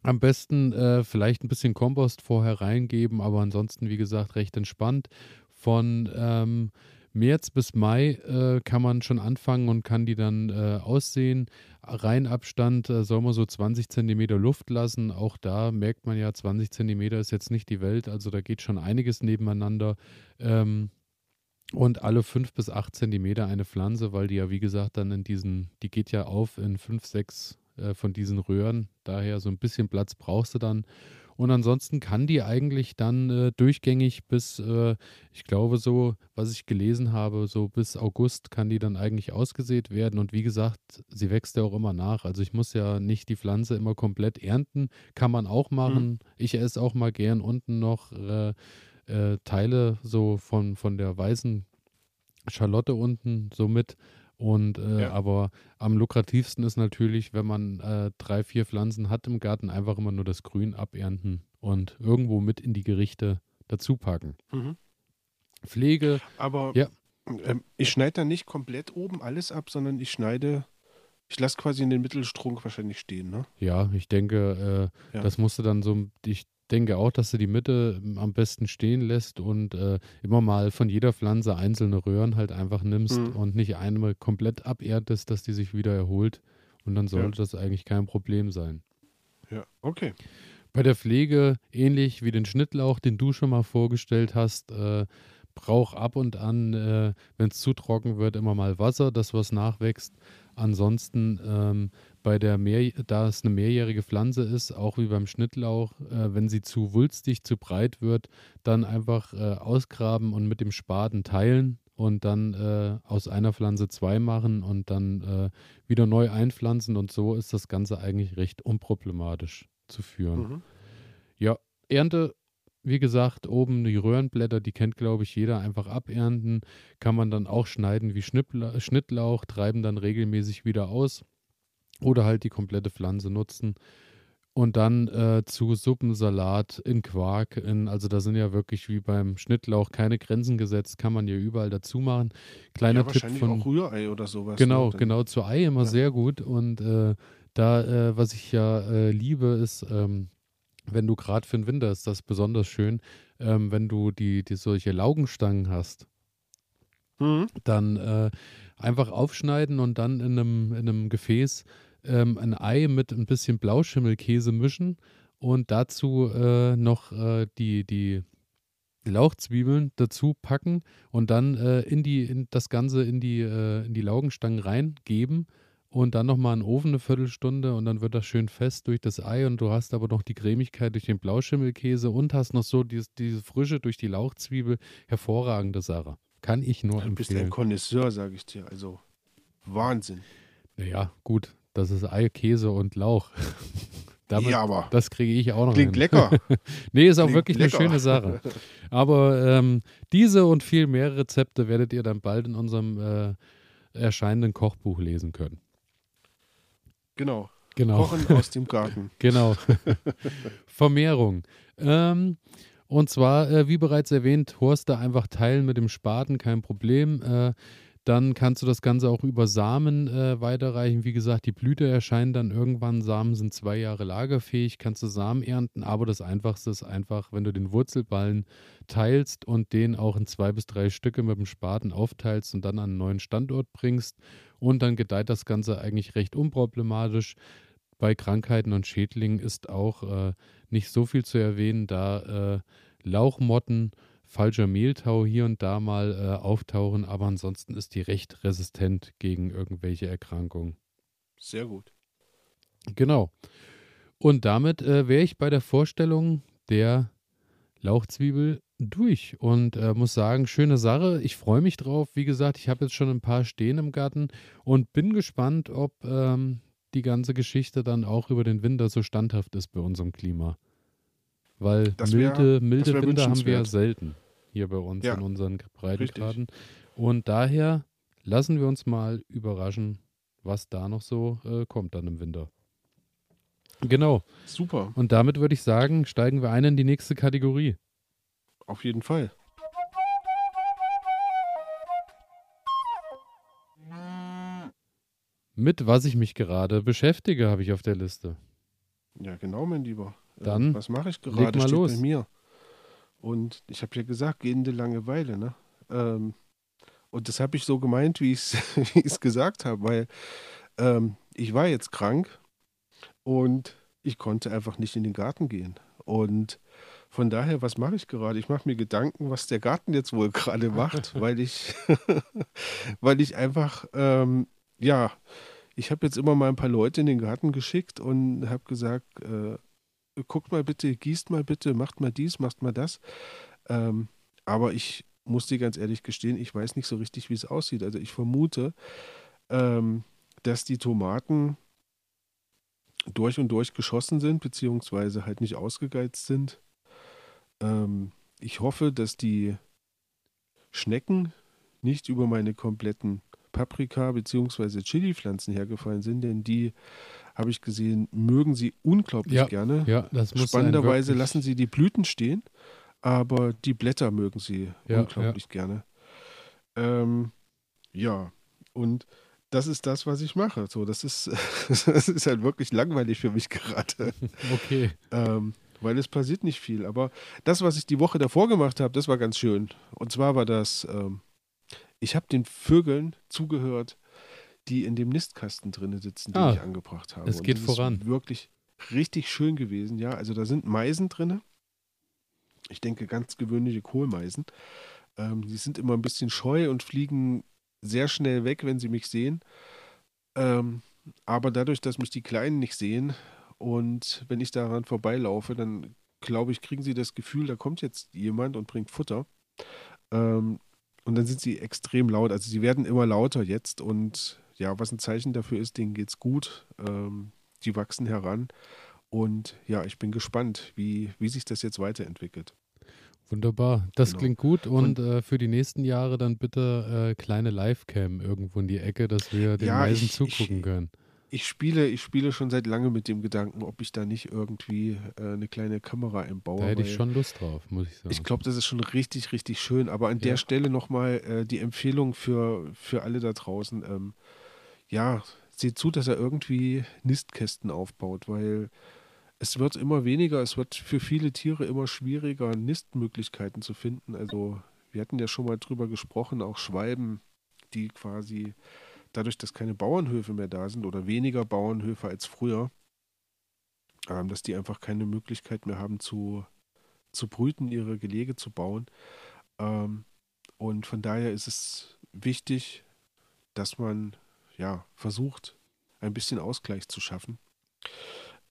am besten äh, vielleicht ein bisschen Kompost vorher reingeben, aber ansonsten, wie gesagt, recht entspannt. Von ähm, März bis Mai äh, kann man schon anfangen und kann die dann äh, aussehen. Reihenabstand äh, soll man so 20 Zentimeter Luft lassen. Auch da merkt man ja, 20 Zentimeter ist jetzt nicht die Welt, also da geht schon einiges nebeneinander. Ähm, und alle fünf bis acht Zentimeter eine Pflanze, weil die ja, wie gesagt, dann in diesen, die geht ja auf in fünf, sechs äh, von diesen Röhren. Daher so ein bisschen Platz brauchst du dann. Und ansonsten kann die eigentlich dann äh, durchgängig bis, äh, ich glaube so, was ich gelesen habe, so bis August kann die dann eigentlich ausgesät werden. Und wie gesagt, sie wächst ja auch immer nach. Also ich muss ja nicht die Pflanze immer komplett ernten. Kann man auch machen. Mhm. Ich esse auch mal gern unten noch äh, äh Teile so von, von der weißen Schalotte unten so mit. Und äh, ja. aber am lukrativsten ist natürlich, wenn man äh, drei, vier Pflanzen hat im Garten, einfach immer nur das Grün abernten und irgendwo mit in die Gerichte dazu packen. Mhm. Pflege. Aber ja. ähm, ich schneide dann nicht komplett oben alles ab, sondern ich schneide, ich lasse quasi in den Mittelstrunk wahrscheinlich stehen, ne? Ja, ich denke, äh, ja. das musste dann so, ich denke auch, dass du die Mitte ähm, am besten stehen lässt und äh, immer mal von jeder Pflanze einzelne Röhren halt einfach nimmst mhm. und nicht einmal komplett aberdest, dass die sich wieder erholt. Und dann sollte ja. das eigentlich kein Problem sein. Ja, okay. Bei der Pflege, ähnlich wie den Schnittlauch, den du schon mal vorgestellt hast, äh, braucht ab und an, äh, wenn es zu trocken wird, immer mal Wasser, das was nachwächst. Ansonsten ähm, bei der Mehr, da es eine mehrjährige Pflanze ist, auch wie beim Schnittlauch, äh, wenn sie zu wulstig, zu breit wird, dann einfach äh, ausgraben und mit dem Spaten teilen und dann äh, aus einer Pflanze zwei machen und dann äh, wieder neu einpflanzen und so ist das Ganze eigentlich recht unproblematisch zu führen. Mhm. Ja, Ernte wie gesagt, oben die Röhrenblätter, die kennt, glaube ich, jeder einfach abernten. Kann man dann auch schneiden wie Schnittlauch, treiben dann regelmäßig wieder aus oder halt die komplette Pflanze nutzen. Und dann äh, zu Suppensalat in Quark, in, also da sind ja wirklich wie beim Schnittlauch keine Grenzen gesetzt, kann man ja überall dazu machen. Kleiner ja, Tipp von auch Rührei oder sowas. Genau, ne? genau, zu Ei immer ja. sehr gut. Und äh, da, äh, was ich ja äh, liebe, ist, ähm, wenn du gerade für den Winter ist das besonders schön, ähm, wenn du die, die solche Laugenstangen hast, mhm. dann äh, einfach aufschneiden und dann in einem, in einem Gefäß ähm, ein Ei mit ein bisschen Blauschimmelkäse mischen und dazu äh, noch äh, die, die Lauchzwiebeln dazu packen und dann äh, in die, in das Ganze in die, äh, in die Laugenstangen reingeben und dann nochmal in den Ofen eine Viertelstunde und dann wird das schön fest durch das Ei und du hast aber noch die Cremigkeit durch den Blauschimmelkäse und hast noch so diese, diese Frische durch die Lauchzwiebel. Hervorragende Sache. Kann ich nur ja, empfehlen. Du bist ein Connoisseur, sage ich dir. Also Wahnsinn. Naja, gut. Das ist Ei, Käse und Lauch. <laughs> Damit, ja, aber. Das kriege ich auch noch. Klingt hin. lecker. <laughs> nee, ist auch Klingt wirklich lecker. eine schöne Sache. <laughs> Aber ähm, diese und viel mehr Rezepte werdet ihr dann bald in unserem äh, erscheinenden Kochbuch lesen können. Genau. genau. Kochen aus dem Garten. <laughs> genau. <laughs> Vermehrung. Ähm, und zwar, äh, wie bereits erwähnt, Horst da einfach teilen mit dem Spaten, kein Problem. Äh, dann kannst du das Ganze auch über Samen äh, weiterreichen. Wie gesagt, die Blüte erscheint dann irgendwann. Samen sind zwei Jahre lagerfähig, kannst du Samen ernten. Aber das Einfachste ist einfach, wenn du den Wurzelballen teilst und den auch in zwei bis drei Stücke mit dem Spaten aufteilst und dann an einen neuen Standort bringst. Und dann gedeiht das Ganze eigentlich recht unproblematisch. Bei Krankheiten und Schädlingen ist auch äh, nicht so viel zu erwähnen, da äh, Lauchmotten falscher Mehltau hier und da mal äh, auftauchen, aber ansonsten ist die recht resistent gegen irgendwelche Erkrankungen. Sehr gut. Genau. Und damit äh, wäre ich bei der Vorstellung der Lauchzwiebel durch und äh, muss sagen, schöne Sache. Ich freue mich drauf. Wie gesagt, ich habe jetzt schon ein paar stehen im Garten und bin gespannt, ob ähm, die ganze Geschichte dann auch über den Winter so standhaft ist bei unserem Klima. Weil Das milde, wär- milde wär Winter haben wir ja selten hier bei uns Ja, in unseren Breitengraden. Und daher lassen wir uns mal überraschen, was da noch so äh, kommt dann im Winter. Genau. Super, Und damit würde ich sagen, steigen wir ein in die nächste Kategorie. auf jeden Fall. Mit was ich mich gerade beschäftige, habe ich auf der Liste. Ja, genau, mein Lieber. Äh, Dann Was mache ich leg gerade? mal Steht los. bei mir. Und ich habe ja gesagt, gehende Langeweile, ne? Ähm, und das habe ich so gemeint, wie ich es <laughs> gesagt habe, weil ähm, ich war jetzt krank und ich konnte einfach nicht in den Garten gehen. Und von daher, was mache ich gerade? Ich mache mir Gedanken, was der Garten jetzt wohl gerade macht, <laughs> weil ich, <laughs> weil ich einfach, ähm, ja, ich habe jetzt immer mal ein paar Leute in den Garten geschickt und habe gesagt, äh, guckt mal bitte, gießt mal bitte, macht mal dies, macht mal das. Ähm, aber ich muss dir ganz ehrlich gestehen, ich weiß nicht so richtig, wie es aussieht. Also ich vermute, ähm, dass die Tomaten durch und durch geschossen sind, beziehungsweise halt nicht ausgegeizt sind. Ähm, ich hoffe, dass die Schnecken nicht über meine kompletten Paprika- bzw. Chili-Pflanzen hergefallen sind, denn die, habe ich gesehen, mögen sie unglaublich Ja, gerne. Ja, das muss Spannenderweise lassen sie die Blüten stehen, aber die Blätter mögen sie Ja, unglaublich gerne. Ähm, ja, und das ist das, was ich mache. So, das ist, <laughs> das ist halt wirklich langweilig für mich gerade. <laughs> Okay. Ähm, weil es passiert nicht viel. Aber das, was ich die Woche davor gemacht habe, das war ganz schön. Und zwar war das, ähm, ich habe den Vögeln zugehört, die in dem Nistkasten drin sitzen, den Ah, ich angebracht habe. es Und geht das voran. Ist wirklich richtig schön gewesen. Ja, also da sind Meisen drin. Ich denke, ganz gewöhnliche Kohlmeisen. Ähm, die sind immer ein bisschen scheu und fliegen sehr schnell weg, wenn sie mich sehen. Ähm, aber dadurch, dass mich die Kleinen nicht sehen und wenn ich daran vorbeilaufe, dann glaube ich, kriegen sie das Gefühl, da kommt jetzt jemand und bringt Futter. Ähm, und dann sind sie extrem laut. Also sie werden immer lauter jetzt und ja, was ein Zeichen dafür ist, denen geht's gut. Ähm, die wachsen heran. Und ja, ich bin gespannt, wie, wie sich das jetzt weiterentwickelt. Wunderbar. Das Genau. klingt gut und äh, für die nächsten Jahre dann bitte äh, kleine Livecam irgendwo in die Ecke, dass wir den Ja, Meisen ich- zugucken ich- können. Ich spiele, ich spiele schon seit langem mit dem Gedanken, ob ich da nicht irgendwie äh, eine kleine Kamera einbaue. Da hätte ich schon Lust drauf, muss ich sagen. Ich glaube, das ist schon richtig, richtig schön. Aber an Ja. der Stelle nochmal äh, die Empfehlung für, für alle da draußen. Ähm, ja, seht zu, dass er irgendwie Nistkästen aufbaut, weil es wird immer weniger, es wird für viele Tiere immer schwieriger, Nistmöglichkeiten zu finden. Also wir hatten ja schon mal drüber gesprochen, auch Schwalben, die quasi dadurch, dass keine Bauernhöfe mehr da sind oder weniger Bauernhöfe als früher, ähm, dass die einfach keine Möglichkeit mehr haben zu, zu brüten, ihre Gelege zu bauen. Ähm, und von daher ist es wichtig, dass man ja versucht, ein bisschen Ausgleich zu schaffen.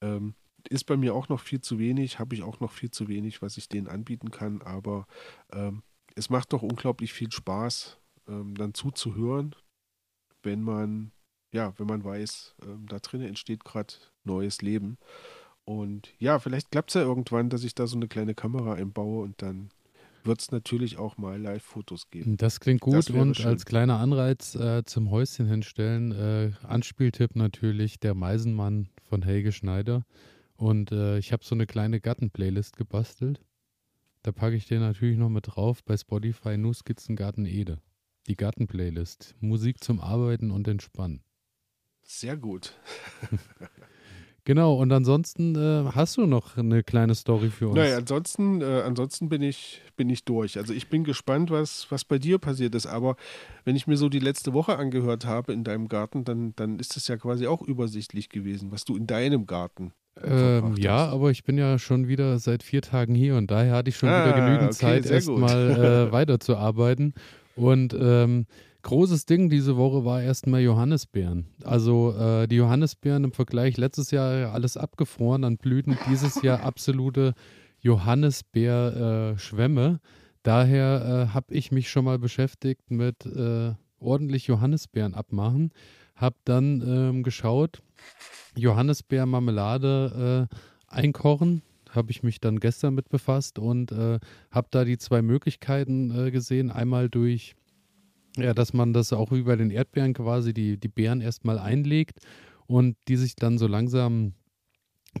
Ähm, ist bei mir auch noch viel zu wenig, habe ich auch noch viel zu wenig, was ich denen anbieten kann, aber ähm, es macht doch unglaublich viel Spaß, ähm, dann zuzuhören, wenn man, ja, wenn man weiß, ähm, da drinnen entsteht gerade neues Leben. Und ja, vielleicht klappt es ja irgendwann, dass ich da so eine kleine Kamera einbaue und dann wird es natürlich auch mal Live-Fotos geben. Das klingt gut Das und schön. als kleiner Anreiz äh, zum Häuschen hinstellen, äh, Anspieltipp natürlich der Meisenmann von Helge Schneider. Und äh, ich habe so eine kleine Garten-Playlist gebastelt. Da packe ich dir natürlich noch mit drauf bei Spotify nur Skizzengarten Ede. Die Garten-Playlist. Musik zum Arbeiten und Entspannen. Sehr gut. <laughs> Genau, und ansonsten äh, hast du noch eine kleine Story für uns. Naja, ansonsten, äh, ansonsten bin ich, bin ich durch. Also ich bin gespannt, was, was bei dir passiert ist. Aber wenn ich mir so die letzte Woche angehört habe in deinem Garten, dann, dann ist es ja quasi auch übersichtlich gewesen, was du in deinem Garten Ähm, ja, aber ich bin ja schon wieder seit vier Tagen hier und daher hatte ich schon Ah, wieder genügend okay, Zeit, erstmal äh, <laughs> weiterzuarbeiten. Und ähm, großes Ding diese Woche war erstmal Johannisbeeren. Also äh, die Johannisbeeren im Vergleich letztes Jahr ja alles abgefroren an Blüten, dieses Jahr <laughs> absolute Johannisbeer-Schwämme. Daher äh, habe ich mich schon mal beschäftigt mit äh, ordentlich Johannisbeeren abmachen. Habe dann ähm, geschaut, Johannisbeermarmelade äh, einkochen. Habe ich mich dann gestern mit befasst und äh, habe da die zwei Möglichkeiten äh, gesehen. Einmal durch, ja, dass man das auch wie bei den Erdbeeren quasi die, die Beeren erstmal einlegt und die sich dann so langsam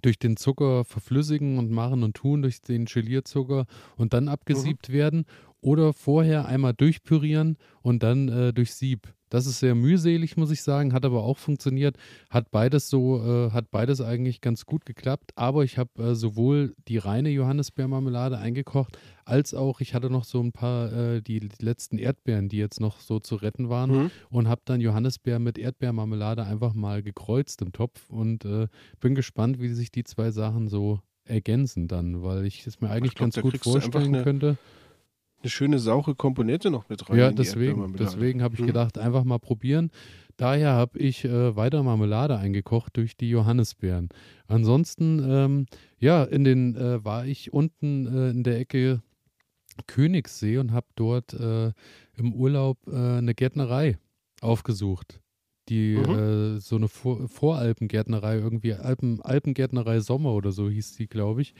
durch den Zucker verflüssigen und machen und tun, durch den Gelierzucker und dann abgesiebt mhm. werden. Oder vorher einmal durchpürieren und dann äh, durch Sieb. Das ist sehr mühselig, muss ich sagen, hat aber auch funktioniert. Hat beides so, äh, hat beides eigentlich ganz gut geklappt. Aber ich habe äh, sowohl die reine Johannisbeermarmelade eingekocht, als auch ich hatte noch so ein paar äh, die, die, letzten Erdbeeren, die jetzt noch so zu retten waren mhm. und habe dann Johannisbeer mit Erdbeermarmelade einfach mal gekreuzt im Topf und äh, bin gespannt, wie sich die zwei Sachen so ergänzen dann, weil ich es mir eigentlich glaub, ganz gut vorstellen könnte eine schöne saure Komponente noch mit rein. Ja, deswegen, deswegen habe ich hm. gedacht, einfach mal probieren. Daher habe ich äh, weiter Marmelade eingekocht durch die Johannisbeeren. Ansonsten, ähm, ja, in den äh, war ich unten äh, in der Ecke Königssee und habe dort äh, im Urlaub äh, eine Gärtnerei aufgesucht. Die mhm. Äh, so eine Vor Voralpengärtnerei, irgendwie Alpen, Alpengärtnerei Sommer oder so hieß die, glaube ich.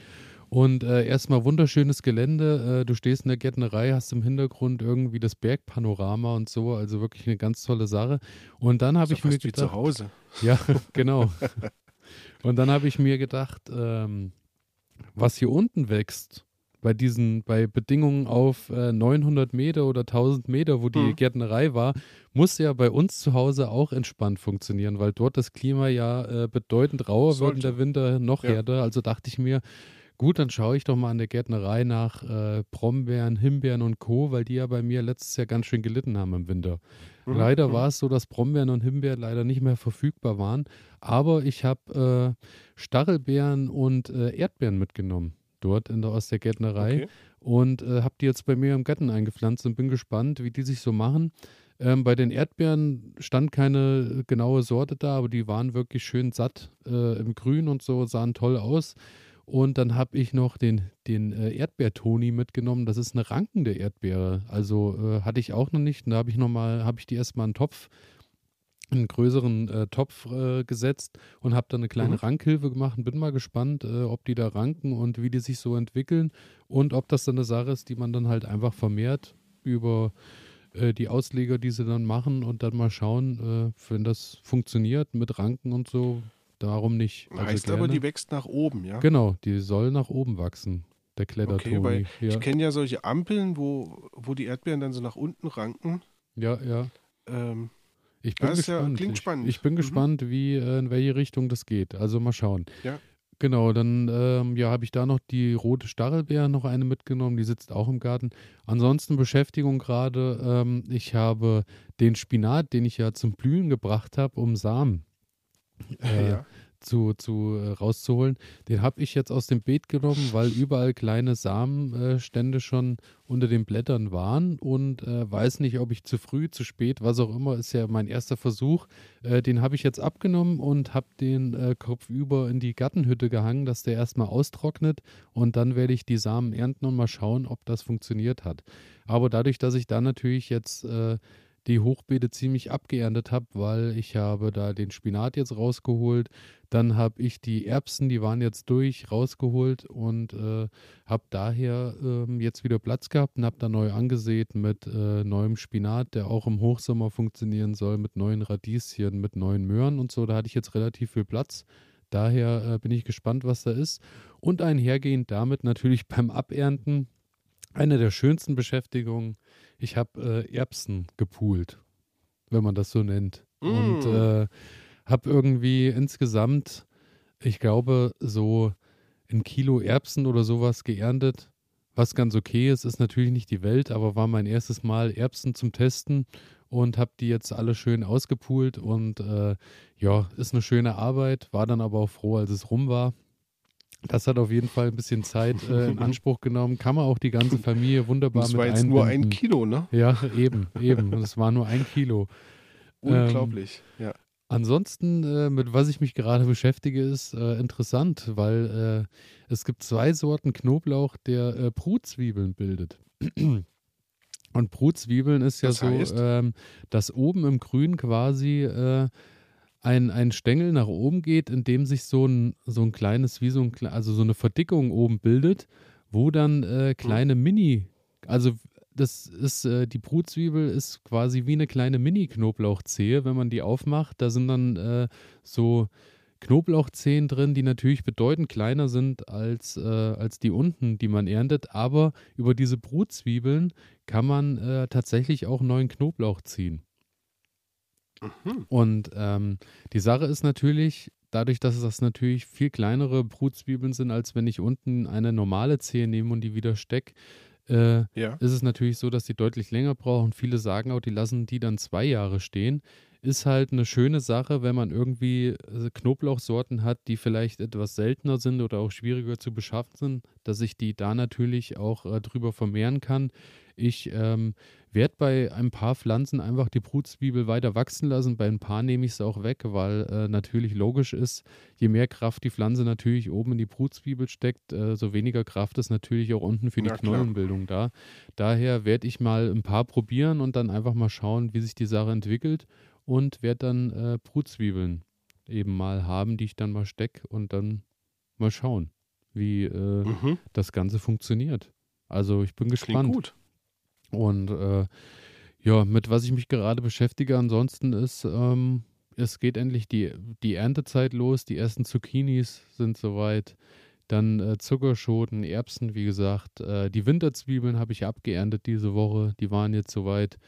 Und äh, erstmal wunderschönes Gelände. Äh, du stehst in der Gärtnerei, hast im Hintergrund irgendwie das Bergpanorama und so. Also wirklich eine ganz tolle Sache. Und dann habe ich mir gedacht. zu Hause. <laughs> Ja, <laughs> genau. und dann habe ich mir gedacht, ähm, was hier unten wächst, bei diesen, bei Bedingungen auf äh, 900 Meter oder 1000 Meter, wo die mhm. Gärtnerei war, muss ja bei uns zu Hause auch entspannt funktionieren, weil dort das Klima ja äh, bedeutend rauer Sollte. wird und der Winter noch ja. härter. Also dachte ich mir, Gut, dann schaue ich doch mal an der Gärtnerei nach äh, Brombeeren, Himbeeren und Co., weil die ja bei mir letztes Jahr ganz schön gelitten haben im Winter. Mhm. Leider mhm. war es so, dass Brombeeren und Himbeeren leider nicht mehr verfügbar waren. Aber ich habe äh, Stachelbeeren und äh, Erdbeeren mitgenommen dort in der, aus der Gärtnerei okay. und äh, habe die jetzt bei mir im Garten eingepflanzt und bin gespannt, wie die sich so machen. Ähm, bei den Erdbeeren stand keine genaue Sorte da, aber die waren wirklich schön satt äh, im Grün und so, sahen toll aus. Und dann habe ich noch den, den äh, Erdbeertoni mitgenommen. Das ist eine rankende Erdbeere. Also äh, hatte ich auch noch nicht. Und da habe ich nochmal, habe ich die erstmal einen Topf, einen größeren äh, Topf äh, gesetzt und habe dann eine kleine mhm. Rankhilfe gemacht und bin mal gespannt, äh, ob die da ranken und wie die sich so entwickeln und ob das dann eine Sache ist, die man dann halt einfach vermehrt über äh, die Ausleger, die sie dann machen und dann mal schauen, wenn das funktioniert mit Ranken und so, Darum nicht. Also heißt gerne. aber, die wächst nach oben, ja? Genau, die soll nach oben wachsen, der Klettertoni. Okay, weil ja. Ich kenne ja solche Ampeln, wo, wo die Erdbeeren dann so nach unten ranken. Ja, ja. Ähm, ich bin gespannt. Ja, klingt spannend. Ich, ich bin mhm. gespannt, wie, äh, in welche Richtung das geht. Also mal schauen. Ja. Genau, dann ähm, ja, habe ich da noch die rote Stachelbeere, noch eine mitgenommen, die sitzt auch im Garten. Ansonsten Beschäftigung gerade, ähm, ich habe den Spinat, den ich ja zum Blühen gebracht habe, um Samen äh, ja. Zu, zu äh, rauszuholen. Den habe ich jetzt aus dem Beet genommen, weil überall kleine Samenstände schon unter den Blättern waren und äh, weiß nicht, ob ich zu früh, zu spät, was auch immer, ist ja mein erster Versuch. Äh, den habe ich jetzt abgenommen und habe den äh, Kopf über in die Gartenhütte gehangen, dass der erstmal austrocknet und dann werde ich die Samen ernten und mal schauen, ob das funktioniert hat. Aber dadurch, dass ich da natürlich jetzt äh, die Hochbeete ziemlich abgeerntet habe, weil ich habe da den Spinat jetzt rausgeholt, dann habe ich die Erbsen, die waren jetzt durch, rausgeholt und äh, habe daher äh, jetzt wieder Platz gehabt und habe da neu angesät mit äh, neuem Spinat, der auch im Hochsommer funktionieren soll, mit neuen Radieschen, mit neuen Möhren und so. Da hatte ich jetzt relativ viel Platz. Daher äh, bin ich gespannt, was da ist. Und einhergehend damit natürlich <laughs> beim Abernten eine der schönsten Beschäftigungen ich habe äh, Erbsen gepoolt, wenn man das so nennt. Mm. Und äh, habe irgendwie insgesamt, ich glaube, so ein Kilo Erbsen oder sowas geerntet. Was ganz okay ist, ist natürlich nicht die Welt, aber war mein erstes Mal Erbsen zum Testen und habe die jetzt alle schön ausgepoolt und äh, ja, ist eine schöne Arbeit. War dann aber auch froh, als es rum war. Das hat auf jeden Fall ein bisschen Zeit äh, in <laughs> Anspruch genommen. Kann man auch die ganze Familie wunderbar mit Das war jetzt einbinden. nur ein Kilo, ne? Ja, eben, eben. Und es war nur ein Kilo. <laughs> Unglaublich, ähm, ja. Ansonsten, äh, mit was ich mich gerade beschäftige, ist äh, interessant, weil äh, es gibt zwei Sorten Knoblauch, der äh, Brutzwiebeln bildet. <clears throat> Und Brutzwiebeln ist ja das so, ähm, dass oben im Grün quasi äh, ein, ein Stängel nach oben geht, in dem sich so ein, so ein kleines, wie so ein, also so eine Verdickung oben bildet, wo dann äh, hm. kleine Mini, also das ist, äh, die Brutzwiebel ist quasi wie eine kleine Mini-Knoblauchzehe, wenn man die aufmacht. Da sind dann äh, so Knoblauchzehen drin, die natürlich bedeutend kleiner sind als, äh, als die unten, die man erntet. Aber über diese Brutzwiebeln kann man äh, tatsächlich auch neuen Knoblauch ziehen. Mhm. Und ähm, die Sache ist natürlich, dadurch, dass das natürlich viel kleinere Brutzwiebeln sind, als wenn ich unten eine normale Zehe nehme und die wieder stecke, äh, ja. ist es natürlich so, dass die deutlich länger brauchen. Viele sagen auch, die lassen die dann zwei Jahre stehen ist halt eine schöne Sache, wenn man irgendwie äh, Knoblauchsorten hat, die vielleicht etwas seltener sind oder auch schwieriger zu beschaffen sind, dass ich die da natürlich auch äh, drüber vermehren kann. Ich ähm, werde bei ein paar Pflanzen einfach die Brutzwiebel weiter wachsen lassen. Bei ein paar nehme ich es auch weg, weil äh, natürlich logisch ist, je mehr Kraft die Pflanze natürlich oben in die Brutzwiebel steckt, äh, so weniger Kraft ist natürlich auch unten für die ja, Knollenbildung da. Daher werde ich mal ein paar probieren und dann einfach mal schauen, wie sich die Sache entwickelt und werde dann äh, Brutzwiebeln eben mal haben, die ich dann mal stecke und dann mal schauen, wie äh, mhm. das Ganze funktioniert. Also ich bin gespannt. Klingt gut. Und äh, ja, mit was ich mich gerade beschäftige ansonsten ist, ähm, es geht endlich die, die Erntezeit los. Die ersten Zucchinis sind soweit. Dann äh, Zuckerschoten, Erbsen, wie gesagt. Äh, die Winterzwiebeln habe ich abgeerntet diese Woche. Die waren jetzt soweit.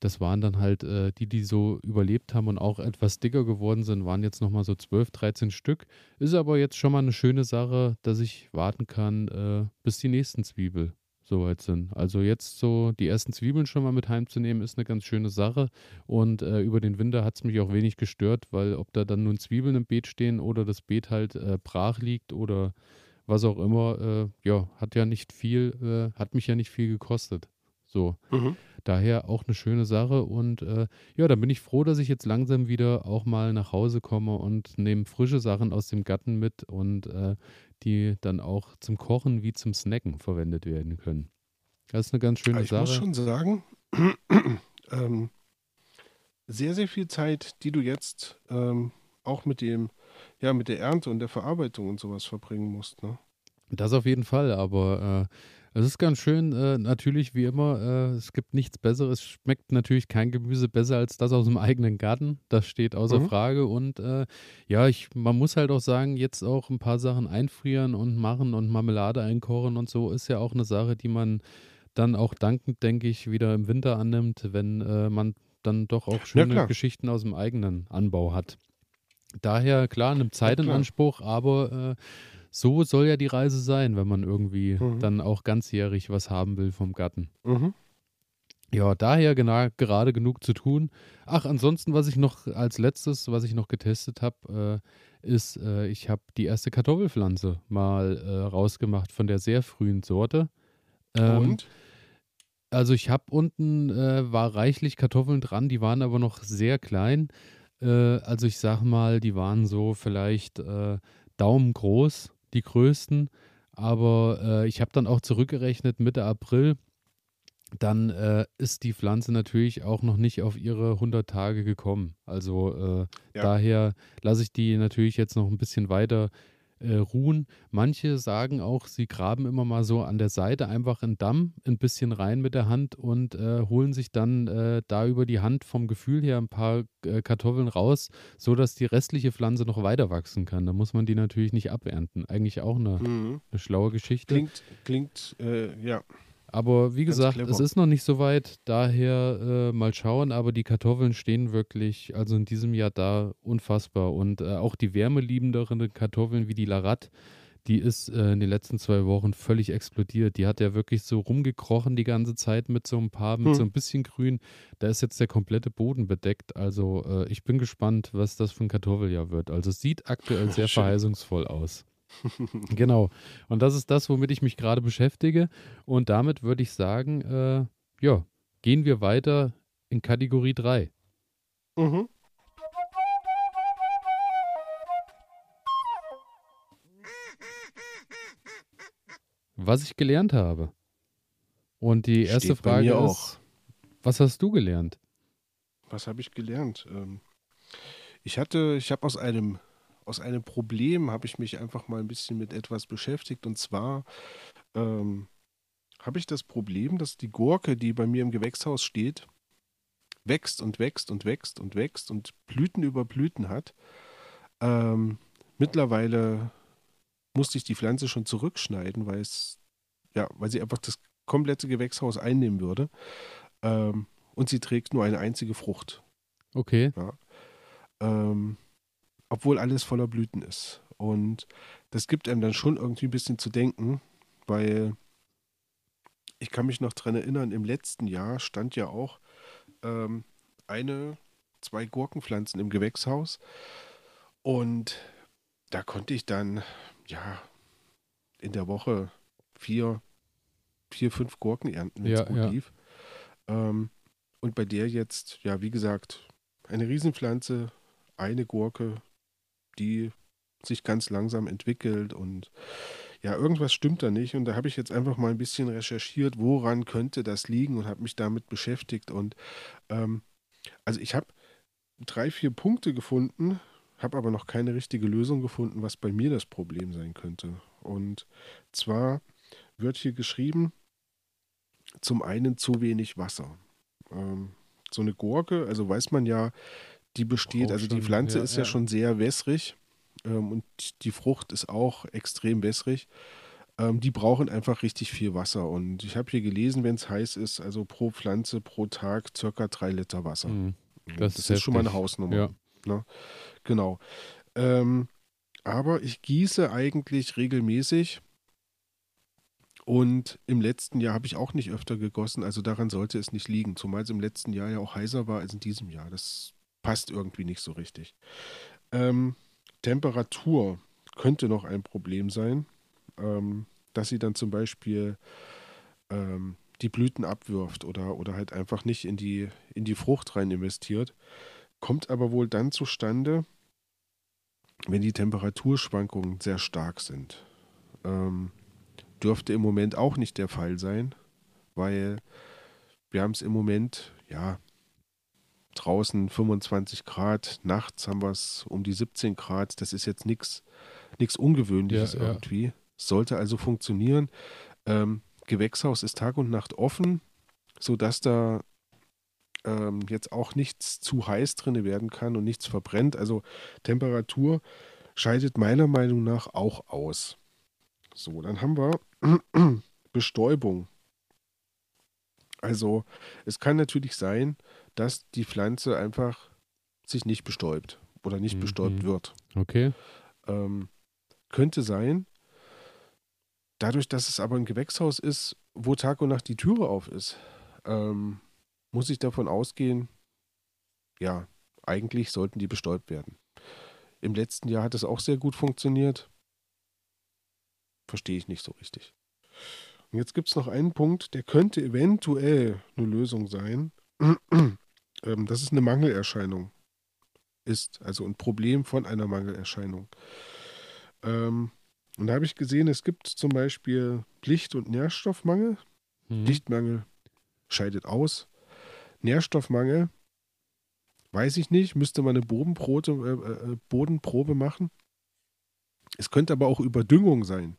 Das waren dann halt äh, die, die so überlebt haben und auch etwas dicker geworden sind, waren jetzt nochmal so 12, 13 Stück. Ist aber jetzt schon mal eine schöne Sache, dass ich warten kann, äh, bis die nächsten Zwiebel soweit sind. Also jetzt so die ersten Zwiebeln schon mal mit heimzunehmen, ist eine ganz schöne Sache. Und äh, über den Winter hat es mich auch wenig gestört, weil ob da dann nun Zwiebeln im Beet stehen oder das Beet halt äh, brach liegt oder was auch immer, äh, ja, hat ja nicht viel, äh, hat mich ja nicht viel gekostet. So. Mhm. Daher auch eine schöne Sache. Und äh, ja, da bin ich froh, dass ich jetzt langsam wieder auch mal nach Hause komme und nehme frische Sachen aus dem Garten mit und äh, die dann auch zum Kochen wie zum Snacken verwendet werden können. Das ist eine ganz schöne ich Sache. Ich muss schon sagen, <clears throat> ähm, sehr, sehr viel Zeit, die du jetzt ähm, auch mit dem, ja, mit der Ernte und der Verarbeitung und sowas verbringen musst, ne? Das auf jeden Fall, aber äh, es ist ganz schön, äh, natürlich wie immer, äh, es gibt nichts Besseres. Es schmeckt natürlich kein Gemüse besser als das aus dem eigenen Garten. Das steht außer mhm. Frage. Und äh, ja, ich, man muss halt auch sagen, jetzt auch ein paar Sachen einfrieren und machen und Marmelade einkochen und so ist ja auch eine Sache, die man dann auch dankend, denke ich, wieder im Winter annimmt, wenn äh, man dann doch auch schöne ja, Geschichten aus dem eigenen Anbau hat. Daher, klar, nimmt Zeit ja, in Anspruch, aber äh, so soll ja die Reise sein, wenn man irgendwie mhm. dann auch ganzjährig was haben will vom Gatten. Mhm. Ja, daher genau, gerade genug zu tun. Ach, ansonsten, was ich noch als letztes, was ich noch getestet habe, äh, ist, äh, ich habe die erste Kartoffelpflanze mal äh, rausgemacht von der sehr frühen Sorte. Ähm, Und? Also ich habe unten, äh, war reichlich Kartoffeln dran, die waren aber noch sehr klein. Äh, also ich sag mal, die waren so vielleicht äh, daumengroß die größten. Aber äh, ich habe dann auch zurückgerechnet, Mitte April, dann äh, ist die Pflanze natürlich auch noch nicht auf ihre 100 Tage gekommen. Also äh, ja. daher lasse ich die natürlich jetzt noch ein bisschen weiter äh, ruhen. Manche sagen auch, sie graben immer mal so an der Seite einfach einen Damm ein bisschen rein mit der Hand und äh, holen sich dann äh, da über die Hand vom Gefühl her ein paar äh, Kartoffeln raus, sodass die restliche Pflanze noch weiter wachsen kann. Da muss man die natürlich nicht abernten. Eigentlich auch eine, mhm. eine schlaue Geschichte. Klingt, klingt äh, ja. Aber wie gesagt, es ist noch nicht so weit, daher äh, mal schauen. Aber die Kartoffeln stehen wirklich, also in diesem Jahr da unfassbar. Und äh, auch die wärmeliebenderen Kartoffeln wie die Larat, die ist äh, in den letzten zwei Wochen völlig explodiert. Die hat ja wirklich so rumgekrochen die ganze Zeit mit so ein paar, mit hm. so ein bisschen Grün. Da ist jetzt der komplette Boden bedeckt. Also äh, ich bin gespannt, was das für ein Kartoffeljahr wird. Also es sieht aktuell sehr verheißungsvoll aus. <laughs> genau. Und das ist das, womit ich mich gerade beschäftige. Und damit würde ich sagen, äh, ja, gehen wir weiter in Kategorie 3. Mhm. Was ich gelernt habe. Und die erste Steht Frage ist, Was hast du gelernt? Was habe ich gelernt? Ähm, ich hatte, ich habe aus einem aus einem Problem habe ich mich einfach mal ein bisschen mit etwas beschäftigt und zwar ähm, habe ich das Problem, dass die Gurke, die bei mir im Gewächshaus steht, wächst und wächst und wächst und wächst und Blüten über Blüten hat. Ähm, mittlerweile musste ich die Pflanze schon zurückschneiden, weil es, ja, weil sie einfach das komplette Gewächshaus einnehmen würde. Ähm, und sie trägt nur eine einzige Frucht. Okay. Ja. Ähm, obwohl alles voller Blüten ist. Und das gibt einem dann schon irgendwie ein bisschen zu denken, weil ich kann mich noch daran erinnern, im letzten Jahr stand ja auch ähm, eine, zwei Gurkenpflanzen im Gewächshaus. Und da konnte ich dann, ja, in der Woche vier, vier fünf Gurken ernten, wenn es ja, gut ja. lief. Ähm, und bei der jetzt, ja, wie gesagt, eine Riesenpflanze, eine Gurke, die sich ganz langsam entwickelt und ja, irgendwas stimmt da nicht. Und da habe ich jetzt einfach mal ein bisschen recherchiert, woran könnte das liegen und habe mich damit beschäftigt. Und ähm, also ich habe drei, vier Punkte gefunden, habe aber noch keine richtige Lösung gefunden, was bei mir das Problem sein könnte. Und zwar wird hier geschrieben, zum einen zu wenig Wasser. Ähm, so eine Gurke, also weiß man ja, die besteht, also die Pflanze ja, ist ja, ja, schon sehr wässrig ähm, und die Frucht ist auch extrem wässrig. Ähm, die brauchen einfach richtig viel Wasser. Und ich habe hier gelesen, wenn es heiß ist, also pro Pflanze pro Tag circa drei Liter Wasser. Mhm. Das, das, ist, schon mal eine Hausnummer. Ja. Ne? Genau. Ähm, aber ich gieße eigentlich regelmäßig. Und im letzten Jahr habe ich auch nicht öfter gegossen, also daran sollte es nicht liegen, zumal es im letzten Jahr ja auch heißer war als in diesem Jahr. Das passt irgendwie nicht so richtig. Ähm, Temperatur könnte noch ein Problem sein, ähm, dass sie dann zum Beispiel ähm, die Blüten abwirft oder, oder halt einfach nicht in die, in die Frucht rein investiert. Kommt aber wohl dann zustande, wenn die Temperaturschwankungen sehr stark sind. Ähm, dürfte im Moment auch nicht der Fall sein, weil wir haben es im Moment, ja, draußen 25 Grad, nachts haben wir es um die 17 Grad. Das ist jetzt nichts Ungewöhnliches ja, irgendwie. Ja. Sollte also funktionieren. Ähm, Gewächshaus ist Tag und Nacht offen, sodass da ähm, jetzt auch nichts zu heiß drin werden kann und nichts verbrennt. Also Temperatur scheidet meiner Meinung nach auch aus. So, dann haben wir <clears throat> Bestäubung. Also es kann natürlich sein, dass die Pflanze einfach sich nicht bestäubt oder nicht mhm. bestäubt wird. Okay. Ähm, könnte sein. Dadurch, dass es aber ein Gewächshaus ist, wo Tag und Nacht die Türe auf ist, ähm, muss ich davon ausgehen, ja, eigentlich sollten die bestäubt werden. Im letzten Jahr hat es auch sehr gut funktioniert. Verstehe ich nicht so richtig. Und jetzt gibt es noch einen Punkt, der könnte eventuell eine Lösung sein. Ähm, das ist eine Mangelerscheinung. Ist also ein Problem von einer Mangelerscheinung. Ähm, und da habe ich gesehen, es gibt zum Beispiel Licht- und Nährstoffmangel. Mhm. Lichtmangel scheidet aus. Nährstoffmangel, weiß ich nicht, müsste man eine Bodenprobe, äh, äh, Bodenprobe machen. Es könnte aber auch Überdüngung sein.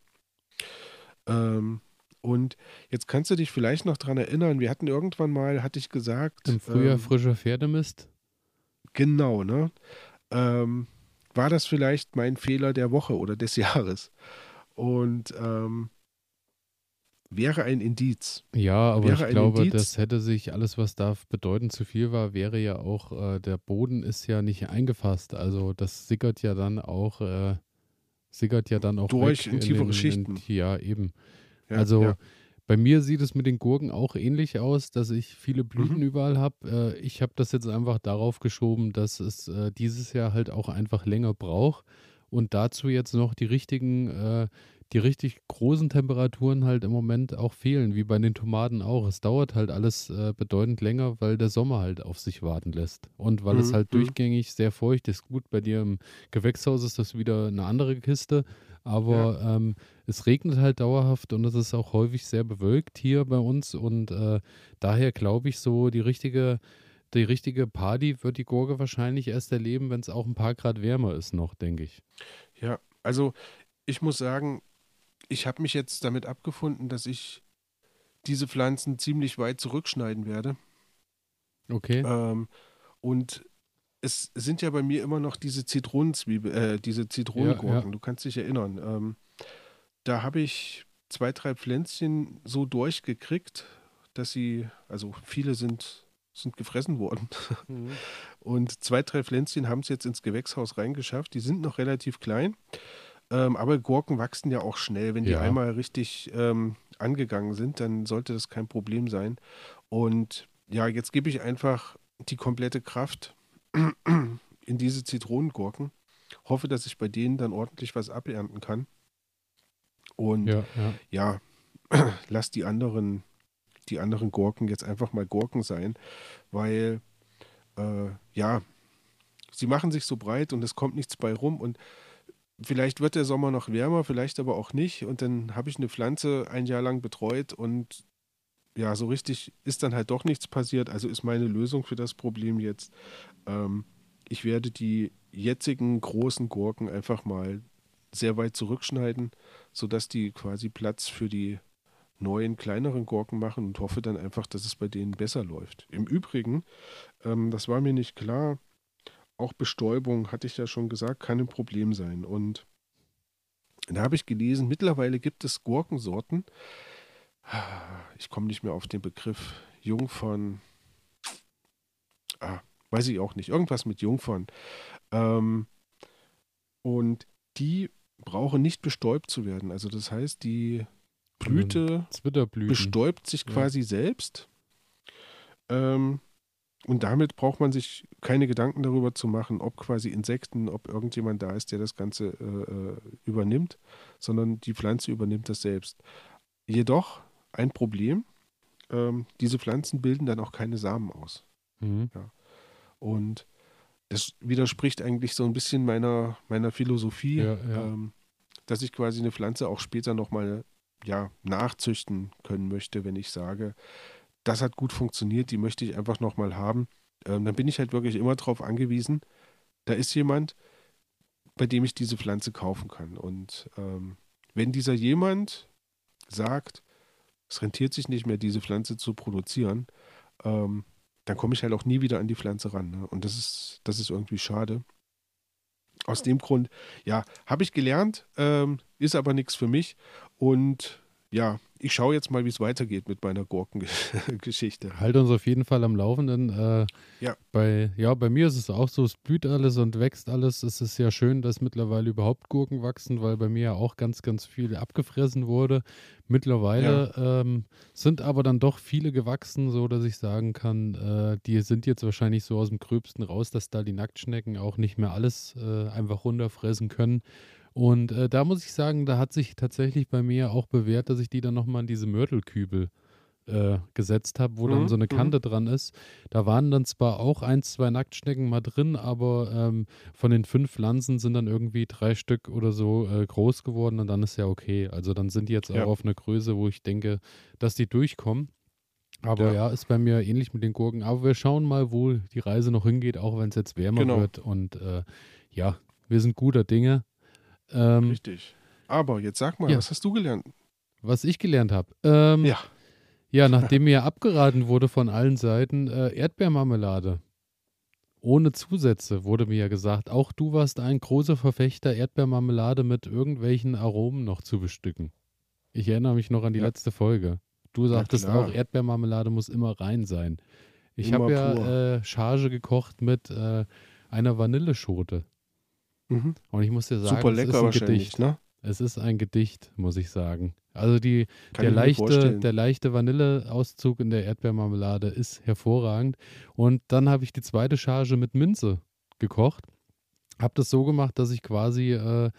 Ähm, und jetzt kannst du dich vielleicht noch daran erinnern, wir hatten irgendwann mal, hatte ich gesagt. Im Frühjahr ähm, frischer Pferdemist. Genau, ne? Ähm, war das vielleicht mein Fehler der Woche oder des <laughs> Jahres? Und ähm, wäre ein Indiz. Ja, aber wäre ich glaube, Indiz, das hätte sich alles, was da bedeutend zu viel war, wäre ja auch, äh, der Boden ist ja nicht eingefasst. Also das sickert ja dann auch, äh, sickert ja dann auch durch in tiefere in, Schichten. In, ja, eben. Ja, also ja. bei mir sieht es mit den Gurken auch ähnlich aus, dass ich viele Blüten mhm. überall habe. Äh, ich habe das jetzt einfach darauf geschoben, dass es äh, dieses Jahr halt auch einfach länger braucht und dazu jetzt noch die richtigen, äh, die richtig großen Temperaturen halt im Moment auch fehlen, wie bei den Tomaten auch. Es dauert halt alles äh, bedeutend länger, weil der Sommer halt auf sich warten lässt. Und weil mhm. es halt mhm. durchgängig sehr feucht ist. Gut, bei dir im Gewächshaus ist das wieder eine andere Kiste. Aber ja. ähm, es regnet halt dauerhaft und es ist auch häufig sehr bewölkt hier bei uns. Und äh, daher glaube ich so, die richtige, die richtige Party wird die Gurke wahrscheinlich erst erleben, wenn es auch ein paar Grad wärmer ist noch, denke ich. Ja, also ich muss sagen, ich habe mich jetzt damit abgefunden, dass ich diese Pflanzen ziemlich weit zurückschneiden werde. Okay. Ähm, und es sind ja bei mir immer noch diese Zitronenzwiebel, äh, diese Zitronengurken. Ja, ja. Du kannst dich erinnern. Ähm, da habe ich zwei, drei Pflänzchen so durchgekriegt, dass sie, also viele sind, sind gefressen worden. <laughs> Mhm. Und zwei, drei Pflänzchen haben es jetzt ins Gewächshaus reingeschafft. Die sind noch relativ klein. Ähm, aber Gurken wachsen ja auch schnell. Wenn die ja. einmal richtig ähm, angegangen sind, dann sollte das kein Problem sein. Und ja, jetzt gebe ich einfach die komplette Kraft in diese Zitronengurken. Hoffe, dass ich bei denen dann ordentlich was abernten kann. Und ja, ja. ja <clears throat> lass die anderen, die anderen Gurken jetzt einfach mal Gurken sein, weil äh, ja, sie machen sich so breit und es kommt nichts bei rum und vielleicht wird der Sommer noch wärmer, vielleicht aber auch nicht. Und dann habe ich eine Pflanze ein Jahr lang betreut und ja, so richtig ist dann halt doch nichts passiert. Also ist meine Lösung für das Problem jetzt, ähm, ich werde die jetzigen großen Gurken einfach mal sehr weit zurückschneiden, sodass die quasi Platz für die neuen, kleineren Gurken machen und hoffe dann einfach, dass es bei denen besser läuft. Im Übrigen, ähm, das war mir nicht klar, auch Bestäubung, hatte ich ja schon gesagt, kann ein Problem sein. Und da habe ich gelesen, mittlerweile gibt es Gurkensorten, ich komme nicht mehr auf den Begriff, Jungfern, ah, weiß ich auch nicht, irgendwas mit Jungfern. Ähm, und die brauchen nicht bestäubt zu werden. Also das heißt, die Blüte bestäubt sich quasi ja. selbst. Ähm, und damit braucht man sich keine Gedanken darüber zu machen, ob quasi Insekten, ob irgendjemand da ist, der das Ganze äh, äh, übernimmt, sondern die Pflanze übernimmt das selbst. Jedoch ein Problem, ähm, diese Pflanzen bilden dann auch keine Samen aus. Mhm. Ja. Und das widerspricht eigentlich so ein bisschen meiner, meiner Philosophie, ja, ja. Ähm, dass ich quasi eine Pflanze auch später nochmal ja, nachzüchten können möchte, wenn ich sage, das hat gut funktioniert, die möchte ich einfach nochmal haben. Ähm, dann bin ich halt wirklich immer darauf angewiesen, da ist jemand, bei dem ich diese Pflanze kaufen kann. Und ähm, wenn dieser jemand sagt, es rentiert sich nicht mehr, diese Pflanze zu produzieren, ähm, dann komme ich halt auch nie wieder an die Pflanze ran. Ne? Und das ist, das ist irgendwie schade. Aus dem Grund, ja, habe ich gelernt, ähm, ist aber nichts für mich. Und ja, ich schaue jetzt mal, wie es weitergeht mit meiner Gurkengeschichte. Halt uns auf jeden Fall am Laufenden. Äh, ja. Bei, ja, bei mir ist es auch so, es blüht alles und wächst alles. Es ist ja schön, dass mittlerweile überhaupt Gurken wachsen, weil bei mir ja auch ganz, ganz viel abgefressen wurde. Mittlerweile ja. ähm, sind aber dann doch viele gewachsen, so dass ich sagen kann, äh, die sind jetzt wahrscheinlich so aus dem Gröbsten raus, dass da die Nacktschnecken auch nicht mehr alles äh, einfach runterfressen können. Und äh, da muss ich sagen, da hat sich tatsächlich bei mir auch bewährt, dass ich die dann nochmal in diese Mörtelkübel äh, gesetzt habe, wo mhm, dann so eine mhm. Kante mhm. dran ist. Da waren dann zwar auch ein, zwei Nacktschnecken mal drin, aber ähm, von den fünf Pflanzen sind dann irgendwie drei Stück oder so äh, groß geworden und dann ist ja okay. Also dann sind die jetzt ja. auch auf einer Größe, wo ich denke, dass die durchkommen. Aber ja. ja. ist bei mir ähnlich mit den Gurken. Aber wir schauen mal, wo die Reise noch hingeht, auch wenn es jetzt wärmer genau. wird. Und äh, ja, wir sind guter Dinge. Ähm, Richtig. Aber jetzt sag mal, ja. was hast du gelernt? Was ich gelernt habe. Ähm, ja. Ja, nachdem mir abgeraten wurde von allen Seiten, äh, Erdbeermarmelade. Ohne Zusätze wurde mir ja gesagt. Auch du warst ein großer Verfechter, Erdbeermarmelade mit irgendwelchen Aromen noch zu bestücken. Ich erinnere mich noch an die ja. letzte Folge. Du sagtest auch, Erdbeermarmelade muss immer rein sein. Ich habe ja äh, Charge gekocht mit äh, einer Vanilleschote. Mhm. Und ich muss dir sagen, Super lecker es ist ein Gedicht. Ne? Es ist ein Gedicht, muss ich sagen. Also die, der, leichte, der leichte Vanilleauszug in der Erdbeermarmelade ist hervorragend. Und dann habe ich die zweite Charge mit Minze gekocht. Habe das so gemacht, dass ich quasi äh,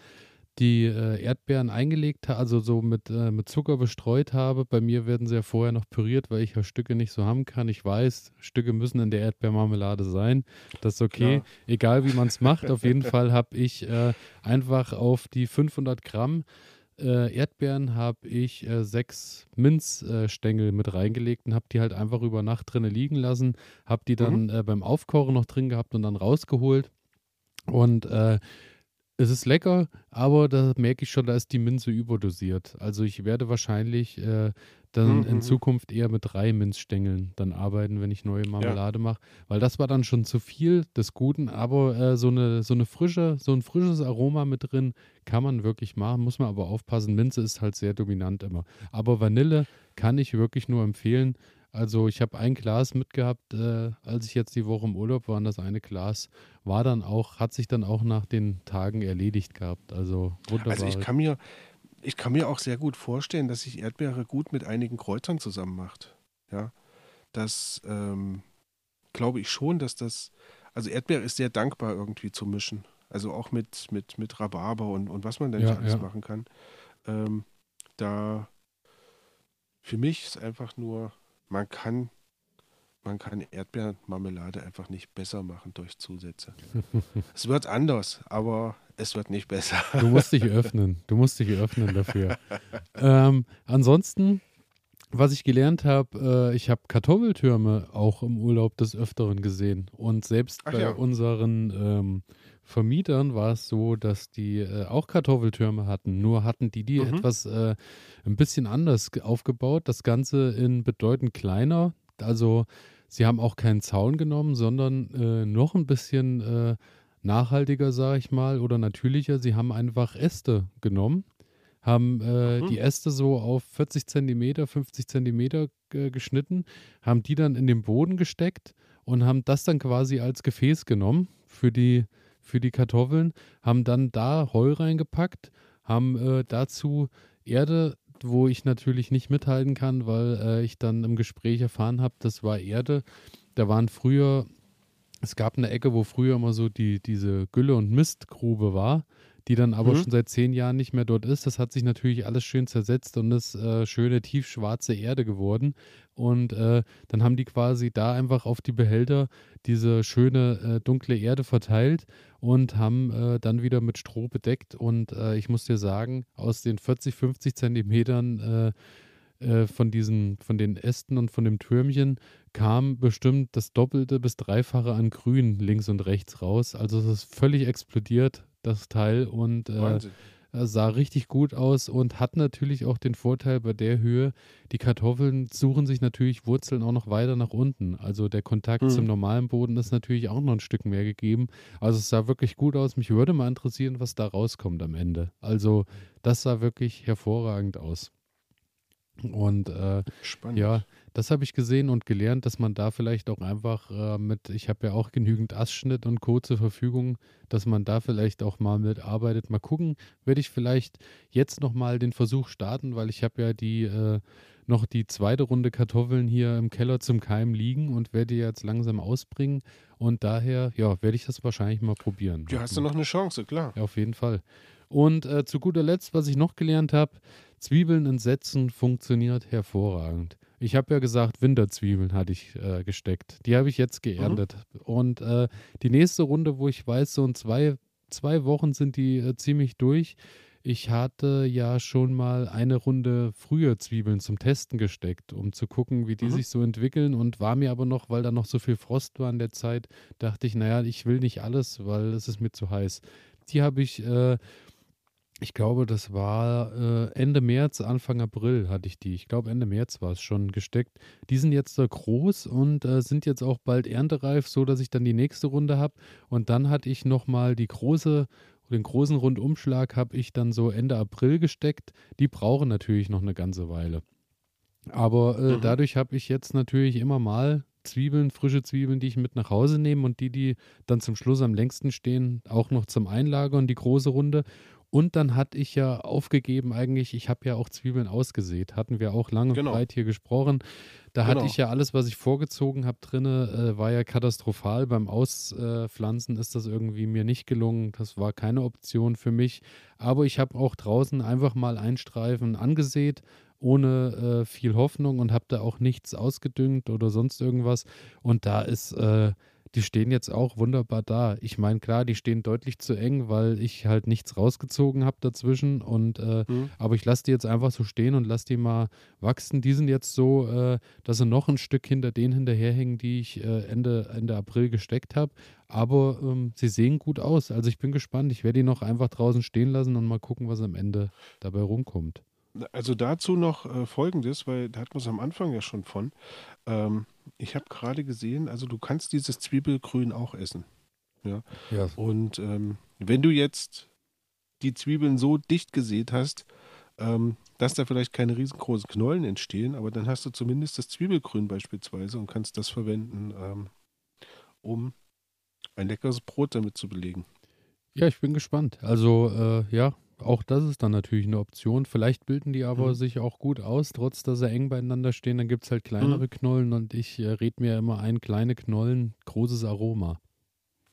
die äh, Erdbeeren eingelegt habe, also so mit, äh, mit Zucker bestreut habe. Bei mir werden sie ja vorher noch püriert, weil ich ja Stücke nicht so haben kann. Ich weiß, Stücke müssen in der Erdbeermarmelade sein. Das ist okay, Klar. egal wie man es macht. Auf jeden <laughs> Fall habe ich äh, einfach auf die 500 Gramm äh, Erdbeeren habe ich äh, sechs Minzstängel mit reingelegt und habe die halt einfach über Nacht drinnen liegen lassen. Habe die dann mhm. äh, beim Aufkochen noch drin gehabt und dann rausgeholt. Und es ist lecker, aber da merke ich schon, da ist die Minze überdosiert. Also ich werde wahrscheinlich äh, dann mhm. in mhm. Zukunft eher mit drei Minzstängeln dann arbeiten, wenn ich neue Marmelade ja. mache. Weil das war dann schon zu viel des Guten, aber äh, so, eine, so eine frische, so ein frisches Aroma mit drin kann man wirklich machen, muss man aber aufpassen. Minze ist halt sehr dominant immer. Aber Vanille kann ich wirklich nur empfehlen. Also ich habe ein Glas mitgehabt, äh, als ich jetzt die Woche im Urlaub war. Und das eine Glas war dann auch, hat sich dann auch nach den Tagen erledigt gehabt. Also wunderbar. Also ich kann mir, ich kann mir auch sehr gut vorstellen, dass sich Erdbeere gut mit einigen Kräutern zusammen macht. Ja, das ähm, glaube ich schon, dass das, also Erdbeere ist sehr dankbar irgendwie zu mischen. Also auch mit, mit, mit Rhabarber und, und was man da nicht ja, alles ja. machen kann. Ähm, da für mich ist einfach nur man kann, man kann Erdbeermarmelade einfach nicht besser machen durch Zusätze. <laughs> es wird anders, aber es wird nicht besser. du musst dich öffnen. Du musst dich öffnen dafür. <laughs> ähm, ansonsten, was ich gelernt habe, äh, ich habe Kartoffeltürme auch im Urlaub des Öfteren gesehen. Und selbst Ach bei ja. unseren ähm, Vermietern war es so, dass die äh, auch Kartoffeltürme hatten. Nur hatten die die mhm. etwas äh, ein bisschen anders aufgebaut. Das Ganze in bedeutend kleiner. Also sie haben auch keinen Zaun genommen, sondern äh, noch ein bisschen äh, nachhaltiger, sage ich mal, oder natürlicher. Sie haben einfach Äste genommen, haben äh, mhm. die Äste so auf 40 Zentimeter, 50 Zentimeter geschnitten, haben die dann in den Boden gesteckt und haben das dann quasi als Gefäß genommen für die für die Kartoffeln, haben dann da Heu reingepackt, haben äh, dazu Erde, wo ich natürlich nicht mithalten kann, weil äh, ich dann im Gespräch erfahren habe, das war Erde. Da waren früher, es gab eine Ecke, wo früher immer so die, diese Gülle- und Mistgrube war die dann aber mhm. schon seit zehn Jahren nicht mehr dort ist. Das hat sich natürlich alles schön zersetzt und ist äh, schöne tiefschwarze Erde geworden. Und äh, dann haben die quasi da einfach auf die Behälter diese schöne äh, dunkle Erde verteilt und haben äh, dann wieder mit Stroh bedeckt. Und äh, ich muss dir sagen, aus den 40, 50 Zentimetern äh, von diesen, von den Ästen und von dem Türmchen kam bestimmt das Doppelte bis Dreifache an Grün links und rechts raus. Also es ist völlig explodiert das Teil und äh, sah richtig gut aus und hat natürlich auch den Vorteil bei der Höhe, die Kartoffeln suchen sich natürlich Wurzeln auch noch weiter nach unten. Also der Kontakt mhm. zum normalen Boden ist natürlich auch noch ein Stück mehr gegeben. Also es sah wirklich gut aus. Mich würde mal interessieren, was da rauskommt am Ende. Also das sah wirklich hervorragend aus. Und äh, ja, das habe ich gesehen und gelernt, dass man da vielleicht auch einfach äh, mit, ich habe ja auch genügend Astschnitt und Co. zur Verfügung, dass man da vielleicht auch mal mitarbeitet. Mal gucken, werde ich vielleicht jetzt nochmal den Versuch starten, weil ich habe ja die äh, noch die zweite Runde Kartoffeln hier im Keller zum Keim liegen und werde die jetzt langsam ausbringen. Und daher, ja, werde ich das wahrscheinlich mal probieren. Ja, hast du noch eine Chance, klar. Ja, auf jeden Fall. Und äh, zu guter Letzt, was ich noch gelernt habe, Zwiebeln in Sätzen funktioniert hervorragend. Ich habe ja gesagt, Winterzwiebeln hatte ich äh, gesteckt. Die habe ich jetzt geerntet. Mhm. Und äh, die nächste Runde, wo ich weiß, so in zwei, zwei Wochen sind die äh, ziemlich durch. Ich hatte ja schon mal eine Runde früher Zwiebeln zum Testen gesteckt, um zu gucken, wie die mhm. sich so entwickeln. Und war mir aber noch, weil da noch so viel Frost war in der Zeit, dachte ich, naja, ich will nicht alles, weil es ist mir zu heiß. Die habe ich äh, ich glaube, das war äh, Ende März, Anfang April hatte ich die. Ich glaube, Ende März war es schon gesteckt. Die sind jetzt äh, groß und äh, sind jetzt auch bald erntereif, so dass ich dann die nächste Runde habe. Und dann hatte ich nochmal die große, den großen Rundumschlag habe ich dann so Ende April gesteckt. Die brauchen natürlich noch eine ganze Weile. Aber äh, mhm. dadurch habe ich jetzt natürlich immer mal Zwiebeln, frische Zwiebeln, die ich mit nach Hause nehme und die, die dann zum Schluss am längsten stehen, auch noch zum Einlagern, die große Runde. Und dann hatte ich ja aufgegeben, eigentlich, ich habe ja auch Zwiebeln ausgesät. Hatten wir auch lange genau. breit hier gesprochen. Da genau. hatte ich ja alles, was ich vorgezogen habe drinne, äh, war ja katastrophal. Beim Auspflanzen ist das irgendwie mir nicht gelungen. Das war keine Option für mich. Aber ich habe auch draußen einfach mal einen Streifen angesät ohne äh, viel Hoffnung und habe da auch nichts ausgedüngt oder sonst irgendwas. Und da ist äh, die stehen jetzt auch wunderbar da. Ich meine, klar, die stehen deutlich zu eng, weil ich halt nichts rausgezogen habe dazwischen. Und äh, mhm. aber ich lasse die jetzt einfach so stehen und lasse die mal wachsen. Die sind jetzt so, äh, dass sie noch ein Stück hinter denen hinterherhängen, die ich äh, Ende, Ende April gesteckt habe. Aber ähm, sie sehen gut aus. Also ich bin gespannt. Ich werde die noch einfach draußen stehen lassen und mal gucken, was am Ende dabei rumkommt. Also dazu noch äh, Folgendes, weil da hatten wir es am Anfang ja schon von. Ähm, ich habe gerade gesehen, also du kannst dieses Zwiebelgrün auch essen. Ja. ja. Und ähm, wenn du jetzt die Zwiebeln so dicht gesät hast, ähm, dass da vielleicht keine riesengroßen Knollen entstehen, aber dann hast du zumindest das Zwiebelgrün beispielsweise und kannst das verwenden, ähm, um ein leckeres Brot damit zu belegen. Ja, ich bin gespannt. Also äh, ja, auch das ist dann natürlich eine Option. Vielleicht bilden die aber mhm. sich auch gut aus, trotz dass sie eng beieinander stehen. Dann gibt es halt kleinere mhm. Knollen und ich äh, rede mir immer ein, kleine Knollen, großes Aroma.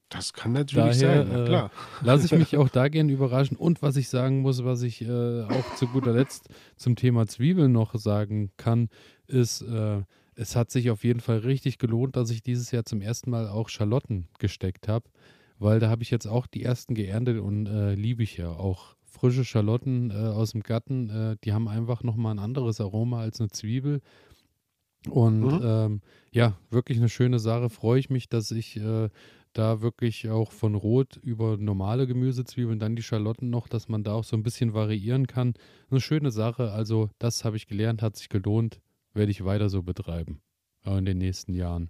Das kann natürlich Daher, sein, klar. Äh, Lasse ich mich <laughs> auch da gerne überraschen. Und was ich sagen muss, was ich äh, auch zu guter Letzt zum Thema Zwiebeln noch sagen kann, ist, äh, es hat sich auf jeden Fall richtig gelohnt, dass ich dieses Jahr zum ersten Mal auch Schalotten gesteckt habe, weil da habe ich jetzt auch die ersten geerntet und äh, liebe ich ja auch frische Schalotten äh, aus dem Garten, äh, die haben einfach nochmal ein anderes Aroma als eine Zwiebel. Und mhm. ähm, ja, wirklich eine schöne Sache. Freue ich mich, dass ich äh, da wirklich auch von Rot über normale Gemüsezwiebeln, dann die Schalotten noch, dass man da auch so ein bisschen variieren kann. Eine schöne Sache. Also, das habe ich gelernt, hat sich gelohnt, werde ich weiter so betreiben äh, in den nächsten Jahren.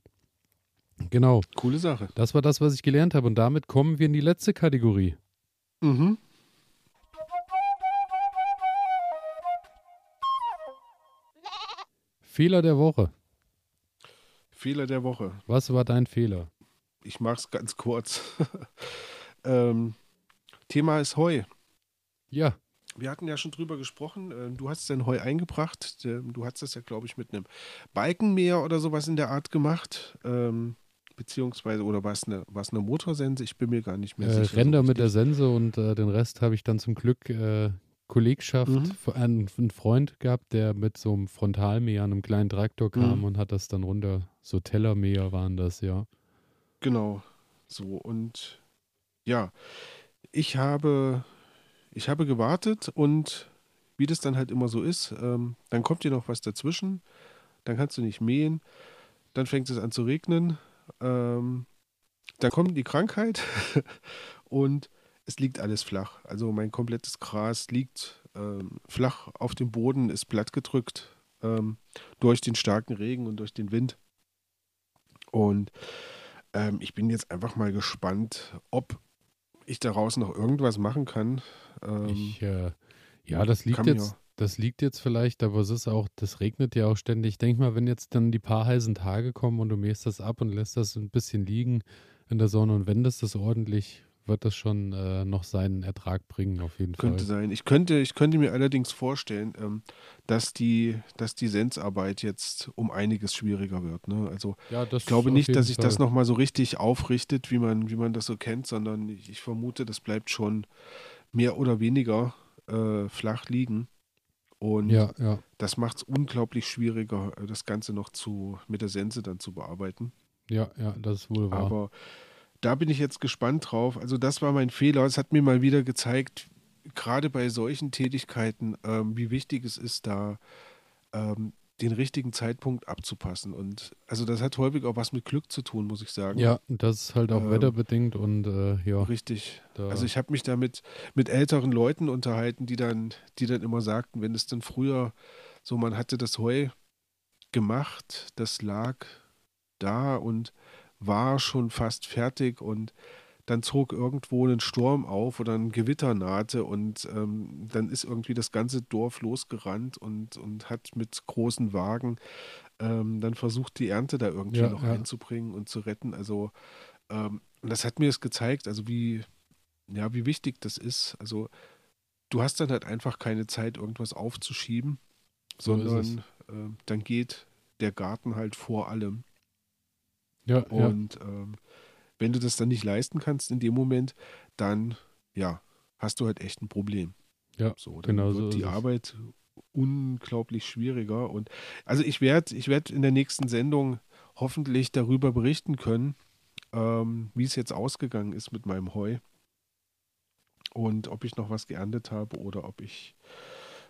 Genau. Coole Sache. Das war das, was ich gelernt habe. Und damit kommen wir in die letzte Kategorie. Mhm. Fehler der Woche. Fehler der Woche. Was war dein Fehler? Ich mache es ganz kurz. <laughs> ähm, Thema ist Heu. Ja. Wir hatten ja schon drüber gesprochen. Ähm, du hast dein Heu eingebracht. Du hast das ja, glaube ich, mit einem Balkenmäher oder sowas in der Art gemacht. Ähm, beziehungsweise, oder war es eine, eine Motorsense? Ich bin mir gar nicht mehr äh, sicher. Ränder so mit der Sense und äh, den Rest habe ich dann zum Glück äh, Kollegschaft, mhm. einen, einen, Freund gehabt, der mit so einem Frontalmäher, einem kleinen Traktor kam mhm. und hat das dann runter, so Tellermäher waren das, ja. Genau, so und ja, ich habe, ich habe gewartet und wie das dann halt immer so ist, ähm, dann kommt dir noch was dazwischen, dann kannst du nicht mähen, dann fängt es an zu regnen, ähm, dann kommt die Krankheit <laughs> und es liegt alles flach. Also mein komplettes Gras liegt ähm, flach auf dem Boden, ist plattgedrückt ähm, durch den starken Regen und durch den Wind. Und ähm, ich bin jetzt einfach mal gespannt, ob ich daraus noch irgendwas machen kann. Ähm, ich, äh, ja, das liegt jetzt. Das liegt jetzt vielleicht, aber es ist auch, das regnet ja auch ständig. Ich denke mal, wenn jetzt dann die paar heißen Tage kommen und du mähst das ab und lässt das ein bisschen liegen in der Sonne und wendest das ordentlich, wird das schon äh, noch seinen Ertrag bringen, auf jeden könnte Fall. Könnte sein. Ich könnte, ich könnte mir allerdings vorstellen, ähm, dass die, dass die Sensarbeit jetzt um einiges schwieriger wird. Ne? Also ja, ich glaube nicht, dass sich das nochmal so richtig aufrichtet, wie man, wie man das so kennt, sondern ich, ich vermute, das bleibt schon mehr oder weniger äh, flach liegen. Und ja, ja. das macht es unglaublich schwieriger, das Ganze noch zu, mit der Sense dann zu bearbeiten. Ja, ja, das ist wohl wahr. Aber da bin ich jetzt gespannt drauf. Also das war mein Fehler. Es hat mir mal wieder gezeigt, gerade bei solchen Tätigkeiten, ähm, wie wichtig es ist, da ähm, den richtigen Zeitpunkt abzupassen. Und also das hat häufig auch was mit Glück zu tun, muss ich sagen. Ja, das ist halt auch ähm, wetterbedingt und äh, ja. Richtig. Also ich habe mich da mit, mit älteren Leuten unterhalten, die dann, die dann immer sagten, wenn es dann früher so, man hatte das Heu gemacht, das lag da und war schon fast fertig und dann zog irgendwo ein Sturm auf oder ein Gewitter nahte und ähm, dann ist irgendwie das ganze Dorf losgerannt und, und hat mit großen Wagen ähm, dann versucht, die Ernte da irgendwie ja, noch ja. einzubringen und zu retten. Also ähm, das hat mir es gezeigt, also wie, ja, wie wichtig das ist. Also du hast dann halt einfach keine Zeit, irgendwas aufzuschieben, so sondern äh, dann geht der Garten halt vor allem. Ja, und ja. Ähm, wenn du das dann nicht leisten kannst in dem Moment, dann ja, hast du halt echt ein Problem. Ja, so, dann genau wird so die Arbeit unglaublich schwieriger. Und also ich werde ich werd in der nächsten Sendung hoffentlich darüber berichten können, ähm, wie es jetzt ausgegangen ist mit meinem Heu und ob ich noch was geerntet habe oder ob ich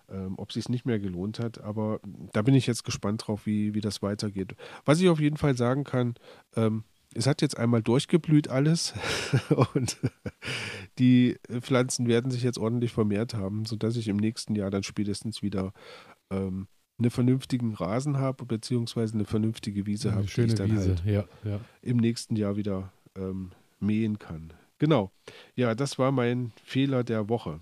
ähm, ob es sich nicht mehr gelohnt hat. Aber da bin ich jetzt gespannt drauf, wie, wie das weitergeht. Was ich auf jeden Fall sagen kann, ähm, es hat jetzt einmal durchgeblüht alles <laughs> und die Pflanzen werden sich jetzt ordentlich vermehrt haben, sodass ich im nächsten Jahr dann spätestens wieder ähm, einen vernünftigen Rasen habe, beziehungsweise eine vernünftige Wiese habe, die ich dann Wiese. halt ja, ja. im nächsten Jahr wieder ähm, mähen kann. Genau. Ja, das war mein Fehler der Woche.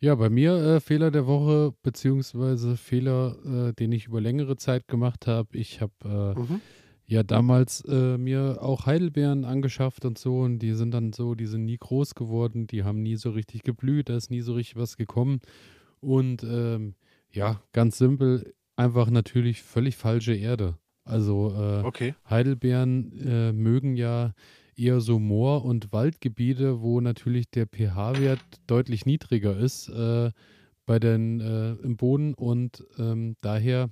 Ja, bei mir äh, Fehler der Woche, beziehungsweise Fehler, äh, den ich über längere Zeit gemacht habe. Ich habe äh, mhm ja damals äh, mir auch Heidelbeeren angeschafft und so und die sind dann so, die sind nie groß geworden, die haben nie so richtig geblüht, da ist nie so richtig was gekommen und ähm, ja, ganz simpel, einfach natürlich völlig falsche Erde. Also äh, okay. Heidelbeeren äh, mögen ja eher so Moor- und Waldgebiete, wo natürlich der pH-Wert deutlich niedriger ist äh, bei den äh, im Boden und ähm, daher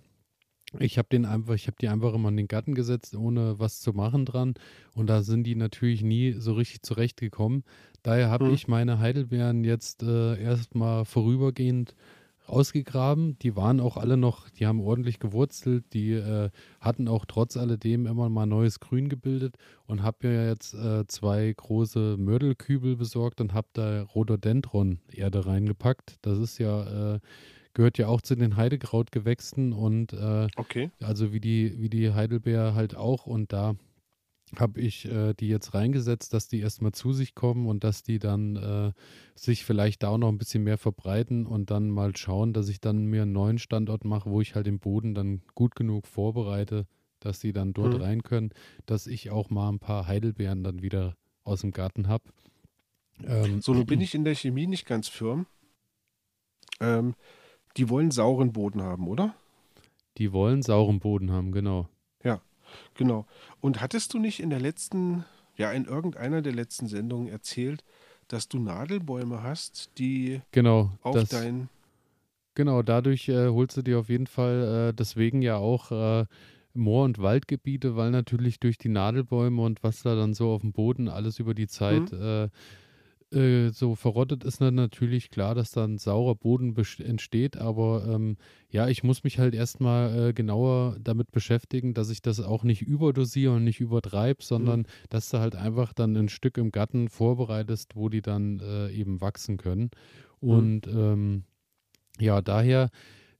ich habe den einfach, ich habe die einfach immer in den Garten gesetzt, ohne was zu machen dran. Und da sind die natürlich nie so richtig zurechtgekommen. Daher habe mhm. ich meine Heidelbeeren jetzt äh, erstmal vorübergehend ausgegraben. Die waren auch alle noch, die haben ordentlich gewurzelt, die äh, hatten auch trotz alledem immer mal neues Grün gebildet und habe mir jetzt äh, zwei große Mördelkübel besorgt und habe da Rhododendron-Erde reingepackt. Das ist ja äh, gehört ja auch zu den Heidekrautgewächsen und äh, okay. also wie die, wie die Heidelbeer halt auch und da habe ich äh, die jetzt reingesetzt, dass die erstmal zu sich kommen und dass die dann äh, sich vielleicht da auch noch ein bisschen mehr verbreiten und dann mal schauen, dass ich dann mir einen neuen Standort mache, wo ich halt den Boden dann gut genug vorbereite, dass die dann dort mhm. rein können, dass ich auch mal ein paar Heidelbeeren dann wieder aus dem Garten habe. Ähm, so, nun bin <clears throat> ich in der Chemie nicht ganz firm. Ähm, die wollen sauren Boden haben, oder? Die wollen sauren Boden haben, genau. Genau. Und hattest du nicht in der letzten, ja, in irgendeiner der letzten Sendungen erzählt, dass du Nadelbäume hast, die genau, auf das, dein. Genau, dadurch äh, holst du dir auf jeden Fall äh, deswegen ja auch äh, Moor- und Waldgebiete, weil natürlich durch die Nadelbäume und was da dann so auf dem Boden alles über die Zeit mhm äh, so verrottet ist dann natürlich klar, dass dann saurer Boden entsteht, aber ähm, ja, ich muss mich halt erstmal äh, genauer damit beschäftigen, dass ich das auch nicht überdosiere und nicht übertreibe, sondern mhm. dass du halt einfach dann ein Stück im Garten vorbereitest, wo die dann äh, eben wachsen können. Mhm. Und mhm. ähm, ja, daher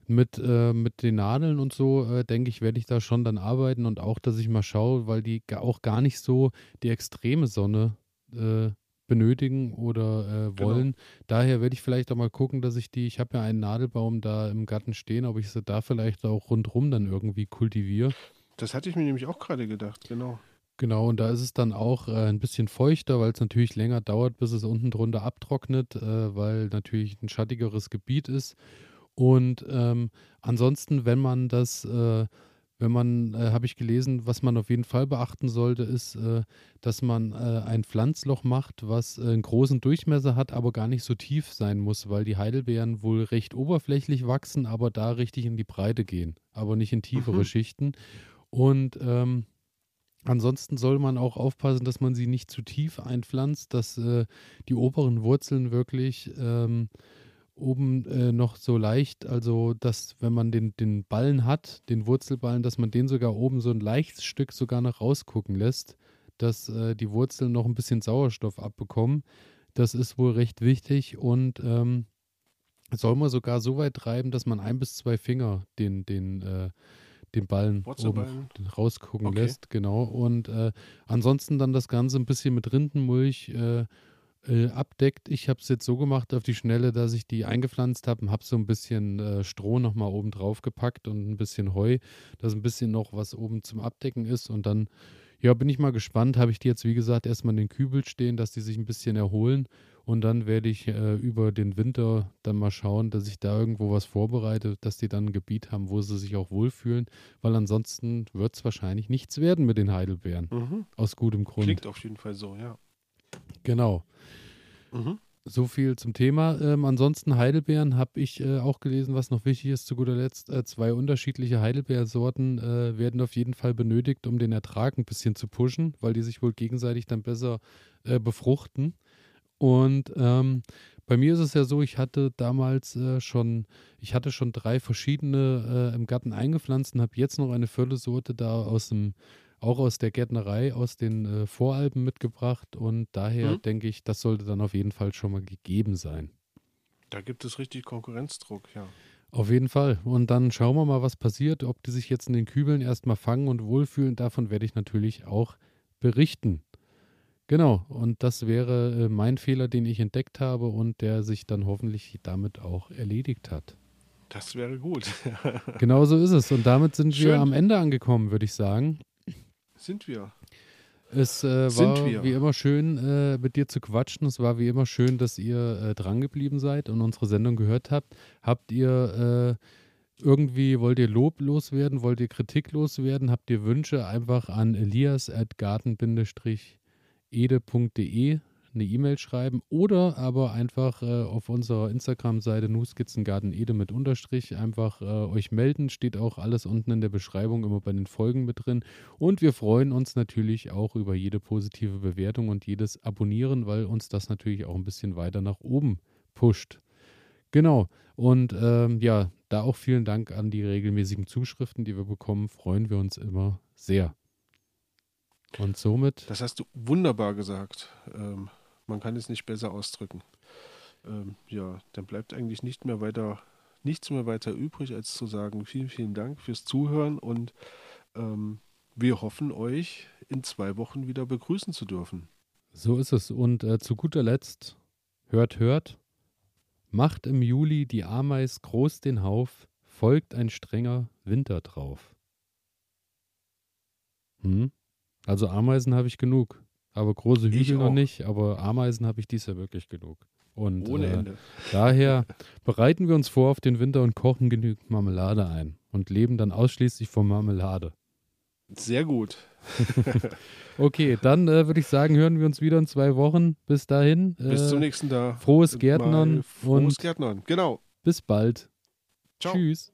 mit, äh, mit den Nadeln und so, äh, denke ich, werde ich da schon dann arbeiten und auch, dass ich mal schaue, weil die auch gar nicht so die extreme Sonne äh, benötigen oder äh, genau. wollen. Genau. Daher werde ich vielleicht auch mal gucken, dass ich die, ich habe ja einen Nadelbaum da im Garten stehen, ob ich sie da vielleicht auch rundherum dann irgendwie kultiviere. Das hatte ich mir nämlich auch gerade gedacht, genau. Genau, und da ist es dann auch äh, ein bisschen feuchter, weil es natürlich länger dauert, bis es unten drunter abtrocknet, äh, weil natürlich ein schattigeres Gebiet ist. Und ähm, ansonsten, wenn man das äh, wenn man, äh, habe ich gelesen, was man auf jeden Fall beachten sollte, ist, äh, dass man äh, ein Pflanzloch macht, was äh, einen großen Durchmesser hat, aber gar nicht so tief sein muss, weil die Heidelbeeren wohl recht oberflächlich wachsen, aber da richtig in die Breite gehen, aber nicht in tiefere mhm. Schichten. Und ähm, Ansonsten soll man auch aufpassen, dass man sie nicht zu tief einpflanzt, dass äh, die oberen Wurzeln wirklich ähm, oben äh, noch so leicht, also dass wenn man den, den Ballen hat, den Wurzelballen, dass man den sogar oben so ein leichtes Stück sogar noch rausgucken lässt, dass äh, die Wurzeln noch ein bisschen Sauerstoff abbekommen. Das ist wohl recht wichtig und ähm, soll man sogar so weit treiben, dass man ein bis zwei Finger den, den, äh, den Ballen oben rausgucken okay. lässt, genau. Und äh, ansonsten dann das Ganze ein bisschen mit Rindenmulch äh, abdeckt. Ich habe es jetzt so gemacht auf die Schnelle, dass ich die eingepflanzt habe und habe so ein bisschen äh, Stroh nochmal oben drauf gepackt und ein bisschen Heu, dass ein bisschen noch was oben zum Abdecken ist. Und dann, ja, bin ich mal gespannt. Habe ich die jetzt, wie gesagt, erstmal in den Kübel stehen, dass die sich ein bisschen erholen. Und dann werde ich äh, über den Winter dann mal schauen, dass ich da irgendwo was vorbereite, dass die dann ein Gebiet haben, wo sie sich auch wohlfühlen, weil ansonsten wird es wahrscheinlich nichts werden mit den Heidelbeeren. Mhm. Aus gutem Grund. Klingt auf jeden Fall so, ja. Genau. Mhm. So viel zum Thema. Ähm, ansonsten Heidelbeeren habe ich äh, auch gelesen, was noch wichtig ist. Zu guter Letzt, äh, zwei unterschiedliche Heidelbeersorten äh, werden auf jeden Fall benötigt, um den Ertrag ein bisschen zu pushen, weil die sich wohl gegenseitig dann besser äh, befruchten. Und ähm, bei mir ist es ja so, ich hatte damals äh, schon, ich hatte schon drei verschiedene äh, im Garten eingepflanzt und habe jetzt noch eine Viertelsorte da aus dem, auch aus der Gärtnerei, aus den äh, Voralpen mitgebracht. Und daher mhm. denke ich, das sollte dann auf jeden Fall schon mal gegeben sein. Da gibt es richtig Konkurrenzdruck, ja. Auf jeden Fall. Und dann schauen wir mal, was passiert, ob die sich jetzt in den Kübeln erstmal fangen und wohlfühlen. Davon werde ich natürlich auch berichten. Genau, und das wäre äh, mein Fehler, den ich entdeckt habe und der sich dann hoffentlich damit auch erledigt hat. Das wäre gut. <laughs> genau so ist es. Und damit sind Schön. wir am Ende angekommen, würde ich sagen. Sind wir. Es äh, war wie immer schön, äh, mit dir zu quatschen. Es war wie immer schön, dass ihr äh, drangeblieben seid und unsere Sendung gehört habt. Habt ihr äh, irgendwie, wollt ihr Lob loswerden? Wollt ihr Kritik loswerden? Habt ihr Wünsche? Einfach an elias at garten ede.de eine E-Mail schreiben oder aber einfach äh, auf unserer Instagram-Seite Nuskizzengarten Ede mit Unterstrich einfach äh, euch melden. Steht auch alles unten in der Beschreibung immer bei den Folgen mit drin. Und wir freuen uns natürlich auch über jede positive Bewertung und jedes Abonnieren, weil uns das natürlich auch ein bisschen weiter nach oben pusht. Genau. Und ähm, ja, da auch vielen Dank an die regelmäßigen Zuschriften, die wir bekommen. Freuen wir uns immer sehr. Und somit. Das hast du wunderbar gesagt. Ähm, man kann es nicht besser ausdrücken. Ähm, ja, dann bleibt eigentlich nicht mehr weiter, nichts mehr weiter übrig, als zu sagen, vielen, vielen Dank fürs Zuhören und ähm, wir hoffen, euch in zwei Wochen wieder begrüßen zu dürfen. So ist es. Und äh, zu guter Letzt, hört, hört, macht im Juli die Ameis groß den Hauf, folgt ein strenger Winter drauf. Hm? Also Ameisen habe ich genug. Aber große Hügel noch nicht, aber Ameisen habe ich dies Jahr wirklich genug. Und Ohne äh, Ende. daher bereiten wir uns vor auf den Winter und kochen genügend Marmelade ein und leben dann ausschließlich von Marmelade. Sehr gut. <laughs> <laughs> okay, dann äh, würde ich sagen, hören wir uns wieder in zwei Wochen. Bis dahin. Äh, bis zum nächsten Tag. Frohes Gärtnern. Frohes Gärtnern, genau. Bis bald. Ciao. Tschüss.